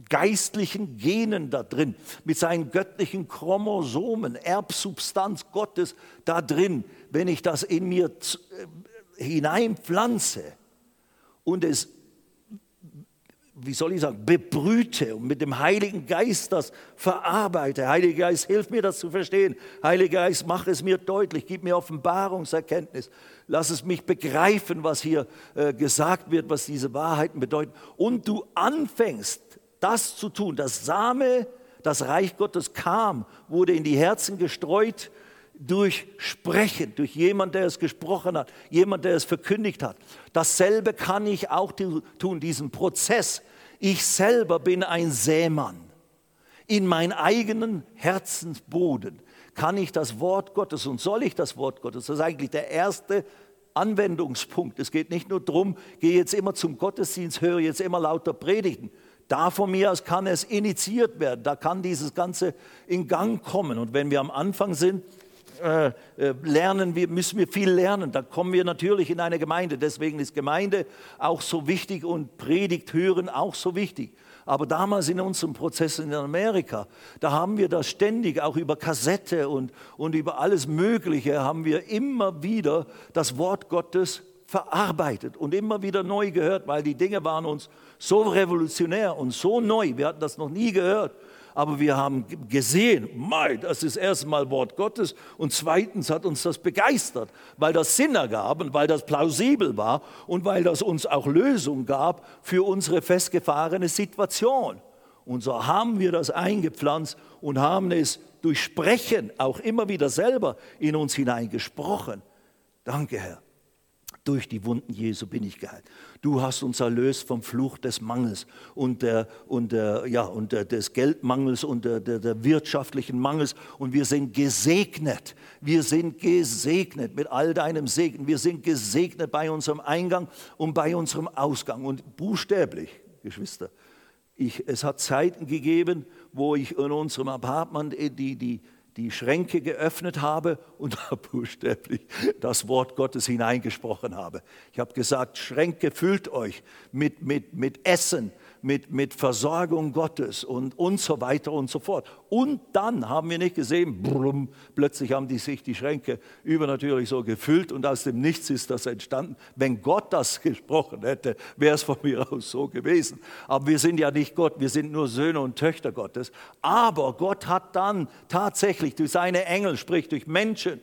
geistlichen Genen da drin, mit seinen göttlichen Chromosomen, Erbsubstanz Gottes da drin, wenn ich das in mir äh, hineinpflanze und es, wie soll ich sagen, bebrüte und mit dem Heiligen Geist das verarbeite. Heiliger Geist, hilf mir das zu verstehen. Heiliger Geist, mach es mir deutlich, gib mir Offenbarungserkenntnis. Lass es mich begreifen, was hier äh, gesagt wird, was diese Wahrheiten bedeuten. Und du anfängst, das zu tun. Das Same, das Reich Gottes kam, wurde in die Herzen gestreut durch Sprechen, durch jemand, der es gesprochen hat, jemand, der es verkündigt hat. Dasselbe kann ich auch tun, diesen Prozess. Ich selber bin ein Sämann. In meinen eigenen Herzensboden kann ich das Wort Gottes und soll ich das Wort Gottes, das ist eigentlich der erste Anwendungspunkt. Es geht nicht nur darum, gehe jetzt immer zum Gottesdienst, höre jetzt immer lauter Predigten. Da von mir aus kann es initiiert werden, da kann dieses Ganze in Gang kommen. Und wenn wir am Anfang sind, äh, äh, lernen wir, müssen wir viel lernen. Da kommen wir natürlich in eine Gemeinde. Deswegen ist Gemeinde auch so wichtig und Predigt hören auch so wichtig. Aber damals in unserem Prozess in Amerika, da haben wir das ständig, auch über Kassette und, und über alles Mögliche, haben wir immer wieder das Wort Gottes verarbeitet und immer wieder neu gehört, weil die Dinge waren uns so revolutionär und so neu. Wir hatten das noch nie gehört aber wir haben gesehen, mei, das ist erstmal Wort Gottes und zweitens hat uns das begeistert, weil das Sinn ergab und weil das plausibel war und weil das uns auch Lösung gab für unsere festgefahrene Situation. Und so haben wir das eingepflanzt und haben es durch Sprechen auch immer wieder selber in uns hineingesprochen. Danke, Herr. Durch die Wunden Jesu bin ich geheilt. Du hast uns erlöst vom Fluch des Mangels und, der, und, der, ja, und der, des Geldmangels und der, der, der wirtschaftlichen Mangels. Und wir sind gesegnet. Wir sind gesegnet mit all deinem Segen. Wir sind gesegnet bei unserem Eingang und bei unserem Ausgang. Und buchstäblich, Geschwister, ich, es hat Zeiten gegeben, wo ich in unserem Apartment die, die, die Schränke geöffnet habe und buchstäblich das Wort Gottes hineingesprochen habe. Ich habe gesagt, Schränke füllt euch mit, mit, mit Essen, mit, mit Versorgung Gottes und, und so weiter und so fort. Und dann haben wir nicht gesehen, brumm, plötzlich haben die sich die Schränke übernatürlich so gefüllt und aus dem Nichts ist das entstanden. Wenn Gott das gesprochen hätte, wäre es von mir aus so gewesen. Aber wir sind ja nicht Gott, wir sind nur Söhne und Töchter Gottes. Aber Gott hat dann tatsächlich durch seine Engel, sprich durch Menschen,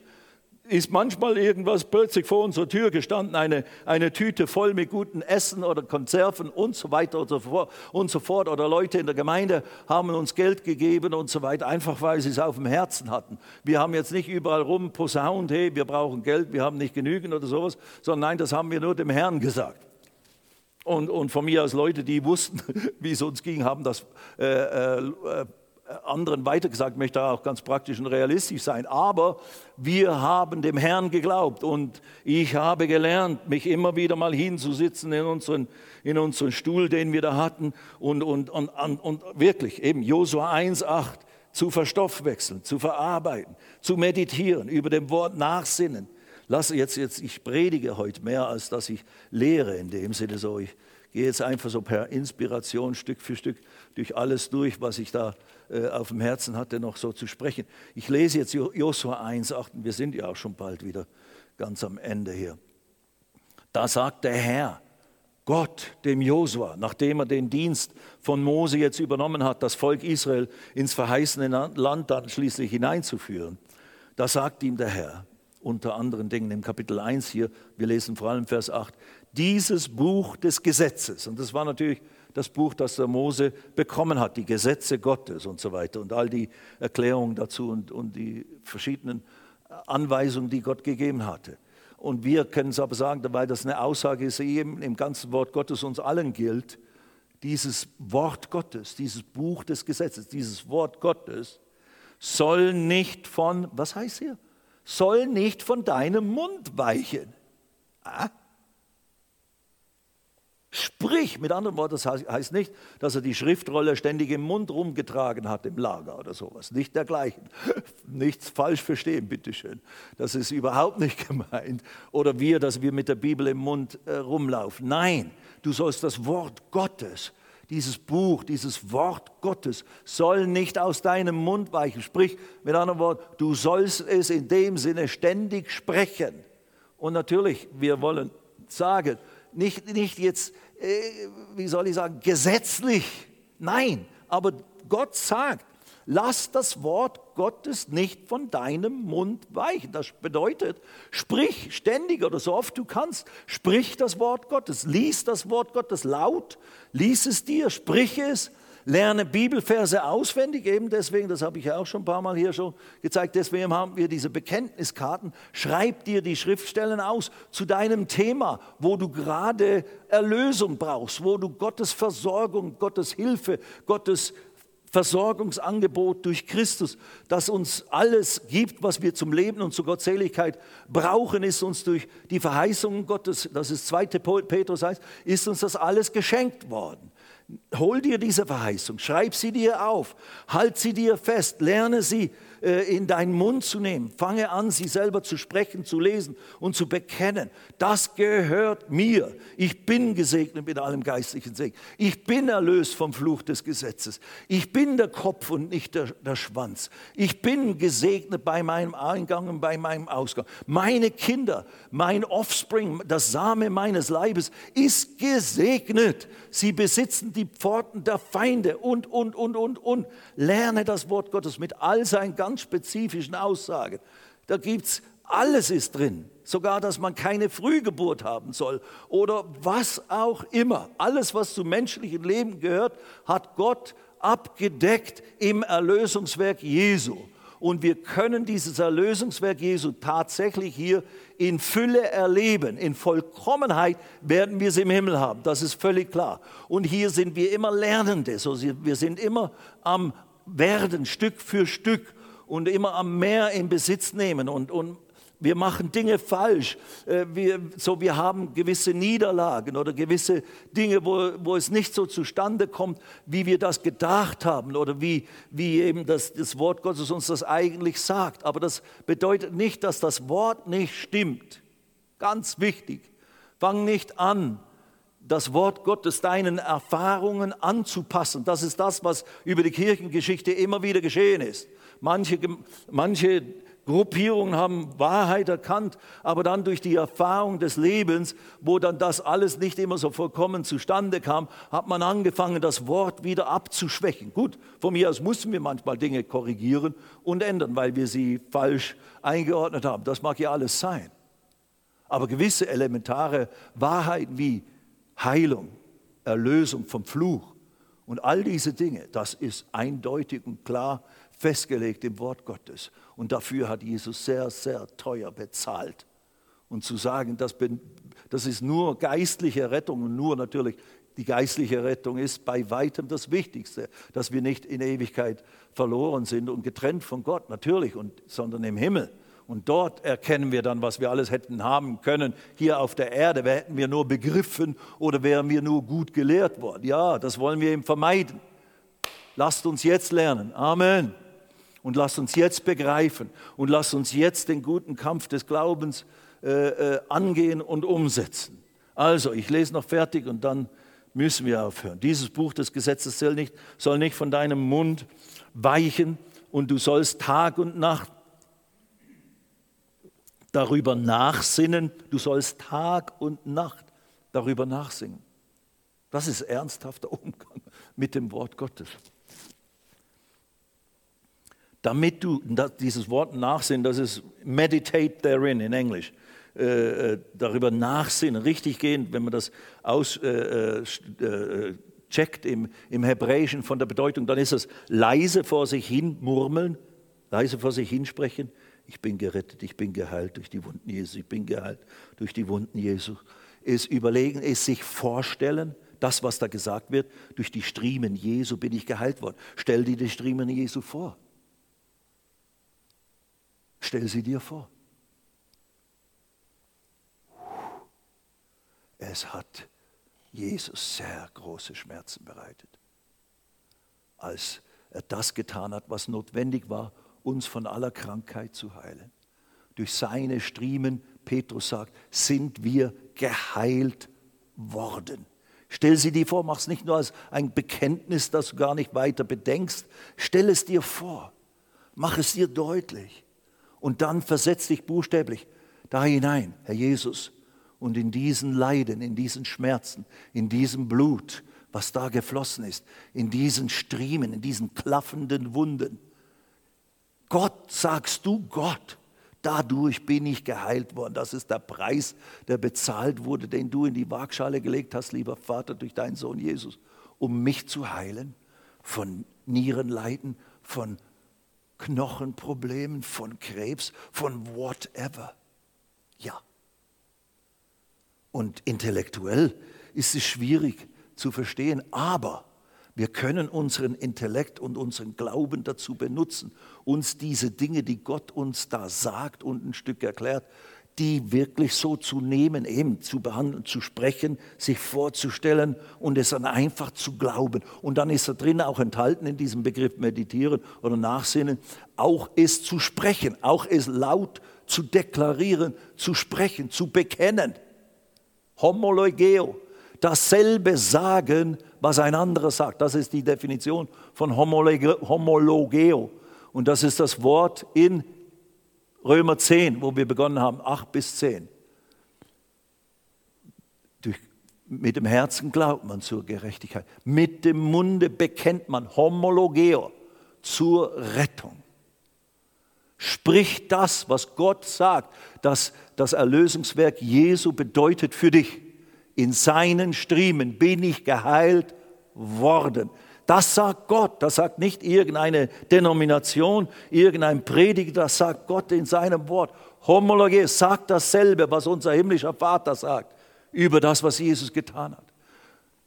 ist manchmal irgendwas plötzlich vor unserer Tür gestanden, eine, eine Tüte voll mit gutem Essen oder Konserven und so weiter und so, fort, und so fort. Oder Leute in der Gemeinde haben uns Geld gegeben und so weiter, einfach weil sie es auf dem Herzen hatten. Wir haben jetzt nicht überall rum posaunt, hey, wir brauchen Geld, wir haben nicht genügend oder sowas, sondern nein, das haben wir nur dem Herrn gesagt. Und, und von mir aus Leute, die wussten, wie es uns ging, haben das äh, äh, anderen weitergesagt, möchte auch ganz praktisch und realistisch sein. Aber wir haben dem Herrn geglaubt und ich habe gelernt, mich immer wieder mal hinzusitzen in unseren, in unseren Stuhl, den wir da hatten und, und, und, und wirklich eben Josua 1,8 zu verstoffwechseln, zu verarbeiten, zu meditieren, über dem Wort nachsinnen. Lass jetzt, jetzt, ich predige heute mehr, als dass ich lehre in dem Sinne so. Ich gehe jetzt einfach so per Inspiration Stück für Stück durch alles durch, was ich da äh, auf dem Herzen hatte, noch so zu sprechen. Ich lese jetzt Josua 1, 8, wir sind ja auch schon bald wieder ganz am Ende hier. Da sagt der Herr, Gott dem Josua, nachdem er den Dienst von Mose jetzt übernommen hat, das Volk Israel ins verheißene Land dann schließlich hineinzuführen, da sagt ihm der Herr, unter anderen Dingen im Kapitel 1 hier, wir lesen vor allem Vers 8, dieses Buch des Gesetzes, und das war natürlich das Buch, das der Mose bekommen hat, die Gesetze Gottes und so weiter und all die Erklärungen dazu und, und die verschiedenen Anweisungen, die Gott gegeben hatte. Und wir können es aber sagen, weil das eine Aussage ist, die eben im ganzen Wort Gottes uns allen gilt, dieses Wort Gottes, dieses Buch des Gesetzes, dieses Wort Gottes soll nicht von, was heißt hier? Soll nicht von deinem Mund weichen. Ah? Sprich, mit anderen Worten, das heißt nicht, dass er die Schriftrolle ständig im Mund rumgetragen hat im Lager oder sowas. Nicht dergleichen. Nichts falsch verstehen, bitteschön. Das ist überhaupt nicht gemeint. Oder wir, dass wir mit der Bibel im Mund äh, rumlaufen. Nein, du sollst das Wort Gottes, dieses Buch, dieses Wort Gottes soll nicht aus deinem Mund weichen. Sprich, mit anderen Worten, du sollst es in dem Sinne ständig sprechen. Und natürlich, wir wollen sagen, nicht, nicht jetzt, äh, wie soll ich sagen, gesetzlich. Nein, aber Gott sagt, lass das Wort Gottes nicht von deinem Mund weichen. Das bedeutet, sprich ständig oder so oft du kannst, sprich das Wort Gottes, lies das Wort Gottes laut, lies es dir, sprich es, lerne Bibelverse auswendig, eben deswegen, das habe ich ja auch schon ein paar Mal hier schon gezeigt, deswegen haben wir diese Bekenntniskarten. Schreib dir die Schriftstellen aus zu deinem Thema, wo du gerade Erlösung brauchst, wo du Gottes Versorgung, Gottes Hilfe, Gottes Versorgungsangebot durch Christus, das uns alles gibt, was wir zum Leben und zur Gottseligkeit brauchen, ist uns durch die Verheißungen Gottes, das ist 2. Petrus heißt, ist uns das alles geschenkt worden. Hol dir diese Verheißung, schreib sie dir auf, halt sie dir fest, lerne sie in deinen Mund zu nehmen. Fange an, sie selber zu sprechen, zu lesen und zu bekennen. Das gehört mir. Ich bin gesegnet mit allem geistlichen Segen. Ich bin erlöst vom Fluch des Gesetzes. Ich bin der Kopf und nicht der, der Schwanz. Ich bin gesegnet bei meinem Eingang und bei meinem Ausgang. Meine Kinder, mein Offspring, das Same meines Leibes ist gesegnet. Sie besitzen die Pforten der Feinde und, und, und, und, und. Lerne das Wort Gottes mit all seinen ganz spezifischen Aussagen. Da gibt es, alles ist drin. Sogar, dass man keine Frühgeburt haben soll oder was auch immer. Alles, was zum menschlichen Leben gehört, hat Gott abgedeckt im Erlösungswerk Jesu. Und wir können dieses Erlösungswerk Jesu tatsächlich hier in Fülle erleben. In Vollkommenheit werden wir es im Himmel haben. Das ist völlig klar. Und hier sind wir immer Lernende. Wir sind immer am Werden, Stück für Stück und immer am Meer in Besitz nehmen und, und wir machen Dinge falsch. Äh, wir, so, wir haben gewisse Niederlagen oder gewisse Dinge, wo, wo es nicht so zustande kommt, wie wir das gedacht haben oder wie, wie eben das, das Wort Gottes uns das eigentlich sagt. Aber das bedeutet nicht, dass das Wort nicht stimmt. Ganz wichtig. Fang nicht an, das Wort Gottes deinen Erfahrungen anzupassen. Das ist das, was über die Kirchengeschichte immer wieder geschehen ist. Manche, manche Gruppierungen haben Wahrheit erkannt, aber dann durch die Erfahrung des Lebens, wo dann das alles nicht immer so vollkommen zustande kam, hat man angefangen, das Wort wieder abzuschwächen. Gut, von mir aus mussten wir manchmal Dinge korrigieren und ändern, weil wir sie falsch eingeordnet haben. Das mag ja alles sein. Aber gewisse elementare Wahrheiten wie Heilung, Erlösung vom Fluch und all diese Dinge, das ist eindeutig und klar festgelegt im Wort Gottes. Und dafür hat Jesus sehr, sehr teuer bezahlt. Und zu sagen, das, bin, das ist nur geistliche Rettung und nur natürlich Die geistliche Rettung ist bei weitem das Wichtigste, dass wir nicht in Ewigkeit verloren sind und getrennt von Gott, natürlich, und, sondern im Himmel. Und dort erkennen wir dann, was wir alles hätten haben können. Hier auf der Erde hätten wir nur begriffen oder wären wir nur gut gelehrt worden. Ja, das wollen wir eben vermeiden. Lasst uns jetzt lernen. Amen. Und lasst uns jetzt begreifen und lasst uns jetzt den guten Kampf des Glaubens äh, äh, angehen und umsetzen. Also, ich lese noch fertig und dann müssen wir aufhören. Dieses Buch des Gesetzes soll nicht, soll nicht von deinem Mund weichen und du sollst Tag und Nacht darüber nachsinnen. Du sollst Tag und Nacht darüber nachsingen. Das ist ernsthafter Umgang mit dem Wort Gottes. Damit du, dieses Wort nachsinnen, das ist meditate therein in Englisch. Äh, äh, darüber nachsinnen, richtig gehen, wenn man das auscheckt äh, äh, im, im Hebräischen von der Bedeutung, dann ist es leise vor sich hin murmeln, leise vor sich hinsprechen. Ich bin gerettet, ich bin geheilt durch die Wunden Jesu, ich bin geheilt durch die Wunden Jesu. Es überlegen, es sich vorstellen, das, was da gesagt wird, durch die Striemen Jesu bin ich geheilt worden. Stell dir die Striemen Jesu vor. Stell sie dir vor. Es hat Jesus sehr große Schmerzen bereitet, als er das getan hat, was notwendig war, uns von aller Krankheit zu heilen. Durch seine Striemen, Petrus sagt, sind wir geheilt worden. Stell sie dir vor, mach es nicht nur als ein Bekenntnis, das du gar nicht weiter bedenkst. Stell es dir vor, mach es dir deutlich und dann versetz dich buchstäblich da hinein, Herr Jesus, und in diesen Leiden, in diesen Schmerzen, in diesem Blut, was da geflossen ist, in diesen Striemen, in diesen klaffenden Wunden. Gott, sagst du Gott, dadurch bin ich geheilt worden. Das ist der Preis, der bezahlt wurde, den du in die Waagschale gelegt hast, lieber Vater, durch deinen Sohn Jesus, um mich zu heilen von Nierenleiden, von Knochenproblemen, von Krebs, von whatever. Ja. Und intellektuell ist es schwierig zu verstehen, aber wir können unseren Intellekt und unseren Glauben dazu benutzen, uns diese Dinge, die Gott uns da sagt und ein Stück erklärt, die wirklich so zu nehmen, eben zu behandeln, zu sprechen, sich vorzustellen und es dann einfach zu glauben. Und dann ist da drin auch enthalten in diesem Begriff meditieren oder nachsinnen, auch es zu sprechen, auch es laut zu deklarieren, zu sprechen, zu bekennen homologeo, dasselbe sagen, was ein anderer sagt. Das ist die Definition von homologeo. Und das ist das Wort in Römer 10, wo wir begonnen haben, 8 bis 10. Durch, mit dem Herzen glaubt man zur Gerechtigkeit. Mit dem Munde bekennt man homologeo zur Rettung. Sprich das, was Gott sagt, dass das Erlösungswerk Jesu bedeutet für dich. In seinen Striemen bin ich geheilt worden. Das sagt Gott, das sagt nicht irgendeine Denomination, irgendein Prediger, das sagt Gott in seinem Wort. Homologie sagt dasselbe, was unser himmlischer Vater sagt über das, was Jesus getan hat.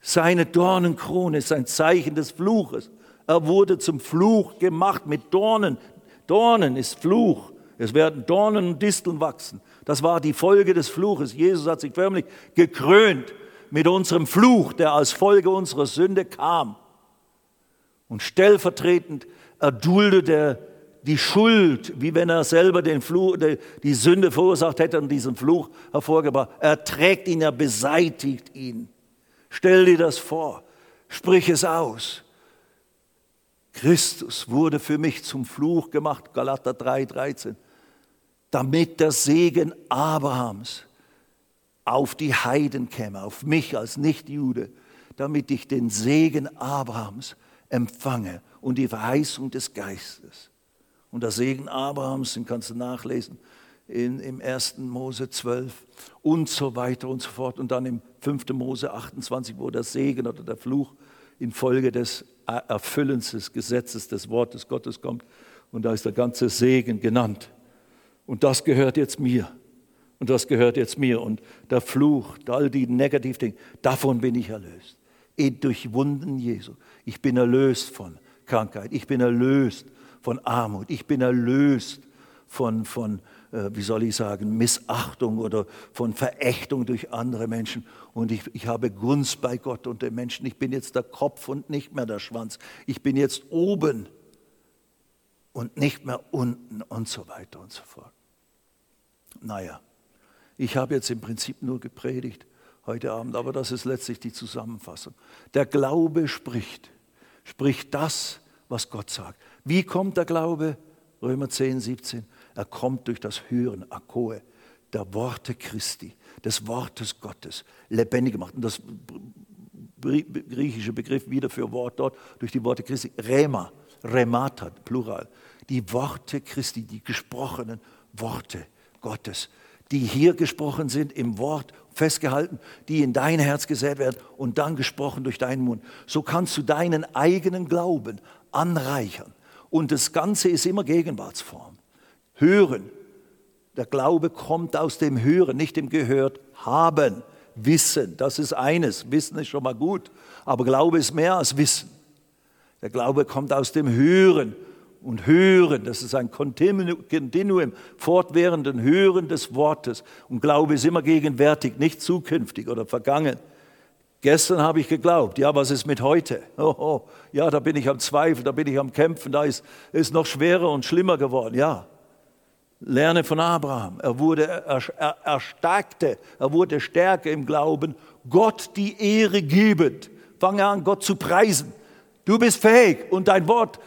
Seine Dornenkrone ist ein Zeichen des Fluches. Er wurde zum Fluch gemacht mit Dornen, Dornen ist Fluch. Es werden Dornen und Disteln wachsen. Das war die Folge des Fluches. Jesus hat sich förmlich gekrönt mit unserem Fluch, der als Folge unserer Sünde kam. Und stellvertretend erduldet er die Schuld, wie wenn er selber den Fluch, die Sünde verursacht hätte und diesen Fluch hervorgebracht. Er trägt ihn, er beseitigt ihn. Stell dir das vor, sprich es aus. Christus wurde für mich zum Fluch gemacht, Galater 3, 13, damit der Segen Abrahams auf die Heiden käme, auf mich als Nichtjude, damit ich den Segen Abrahams empfange und die Verheißung des Geistes. Und der Segen Abrahams, den kannst du nachlesen in, im 1. Mose 12 und so weiter und so fort. Und dann im 5. Mose 28, wo der Segen oder der Fluch infolge des Erfüllens des Gesetzes des Wortes Gottes kommt. Und da ist der ganze Segen genannt. Und das gehört jetzt mir. Und das gehört jetzt mir. Und der Fluch, all die Negativdinge, davon bin ich erlöst. Durch Wunden Jesu. Ich bin erlöst von Krankheit. Ich bin erlöst von Armut. Ich bin erlöst von, von äh, wie soll ich sagen, Missachtung oder von Verächtung durch andere Menschen. Und ich, ich habe Gunst bei Gott und den Menschen. Ich bin jetzt der Kopf und nicht mehr der Schwanz. Ich bin jetzt oben und nicht mehr unten und so weiter und so fort. Naja, ich habe jetzt im Prinzip nur gepredigt heute Abend, aber das ist letztlich die Zusammenfassung. Der Glaube spricht, spricht das, was Gott sagt. Wie kommt der Glaube? Römer 10, 17. Er kommt durch das Hören, Akoe, der Worte Christi, des Wortes Gottes, lebendig gemacht. Und das griechische Begriff wieder für Wort dort, durch die Worte Christi, Rema, Remata, Plural. Die Worte Christi, die gesprochenen Worte Gottes, die hier gesprochen sind im Wort festgehalten, die in dein Herz gesät werden und dann gesprochen durch deinen Mund. So kannst du deinen eigenen Glauben anreichern. Und das Ganze ist immer Gegenwartsform. Hören. Der Glaube kommt aus dem Hören, nicht dem Gehört haben. Wissen, das ist eines. Wissen ist schon mal gut. Aber Glaube ist mehr als Wissen. Der Glaube kommt aus dem Hören. Und Hören, das ist ein Kontinuum, fortwährenden Hören des Wortes. Und Glaube ist immer gegenwärtig, nicht zukünftig oder vergangen. Gestern habe ich geglaubt, ja, was ist mit heute? Oh, oh, ja, da bin ich am Zweifeln, da bin ich am Kämpfen, da ist es noch schwerer und schlimmer geworden. Ja, Lerne von Abraham. Er wurde er, er, erstarkte, er wurde stärker im Glauben, Gott die Ehre gebend. Fange an, Gott zu preisen. Du bist fähig und dein Wort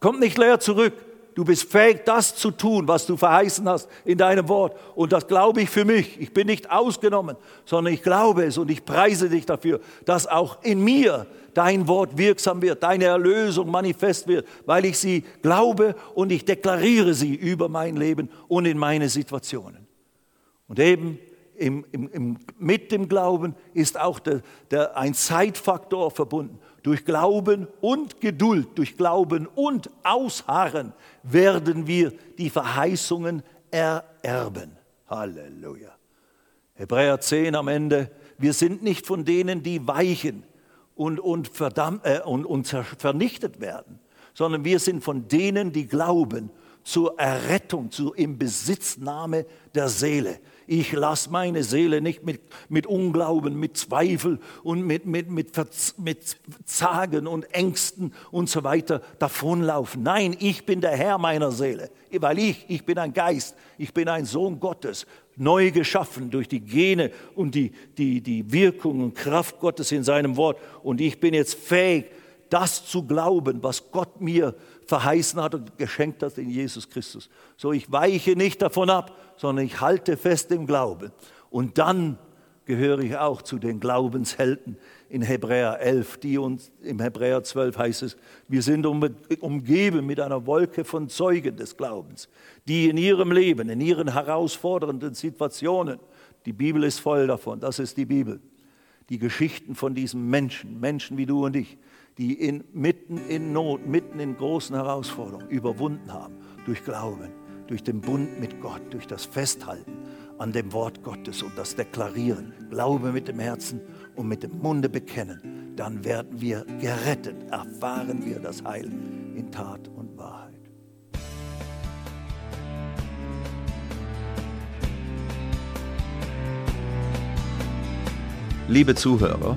kommt nicht leer zurück. Du bist fähig, das zu tun, was du verheißen hast in deinem Wort. Und das glaube ich für mich. Ich bin nicht ausgenommen, sondern ich glaube es und ich preise dich dafür, dass auch in mir dein Wort wirksam wird, deine Erlösung manifest wird, weil ich sie glaube und ich deklariere sie über mein Leben und in meine Situationen. Und eben im, im, im, mit dem Glauben ist auch der, der, ein Zeitfaktor verbunden. Durch Glauben und Geduld, durch Glauben und Ausharren werden wir die Verheißungen ererben. Halleluja. Hebräer 10 am Ende, wir sind nicht von denen, die weichen und, und, verdammt, äh, und, und vernichtet werden, sondern wir sind von denen, die glauben zur Errettung, zur Inbesitznahme der Seele. Ich lasse meine Seele nicht mit, mit Unglauben, mit Zweifel und mit, mit, mit, mit Zagen und Ängsten und so weiter davonlaufen. Nein, ich bin der Herr meiner Seele, weil ich, ich bin ein Geist, ich bin ein Sohn Gottes, neu geschaffen durch die Gene und die, die, die Wirkung und Kraft Gottes in seinem Wort. Und ich bin jetzt fähig, das zu glauben, was Gott mir verheißen hat und geschenkt hat in Jesus Christus. So, ich weiche nicht davon ab, sondern ich halte fest im Glauben. Und dann gehöre ich auch zu den Glaubenshelden in Hebräer 11, die uns im Hebräer 12 heißt es, wir sind umgeben mit einer Wolke von Zeugen des Glaubens, die in ihrem Leben, in ihren herausfordernden Situationen, die Bibel ist voll davon, das ist die Bibel, die Geschichten von diesen Menschen, Menschen wie du und ich, die in, mitten in Not, mitten in großen Herausforderungen überwunden haben durch Glauben, durch den Bund mit Gott, durch das Festhalten an dem Wort Gottes und das Deklarieren, Glaube mit dem Herzen und mit dem Munde bekennen, dann werden wir gerettet, erfahren wir das Heil in Tat und Wahrheit. Liebe Zuhörer,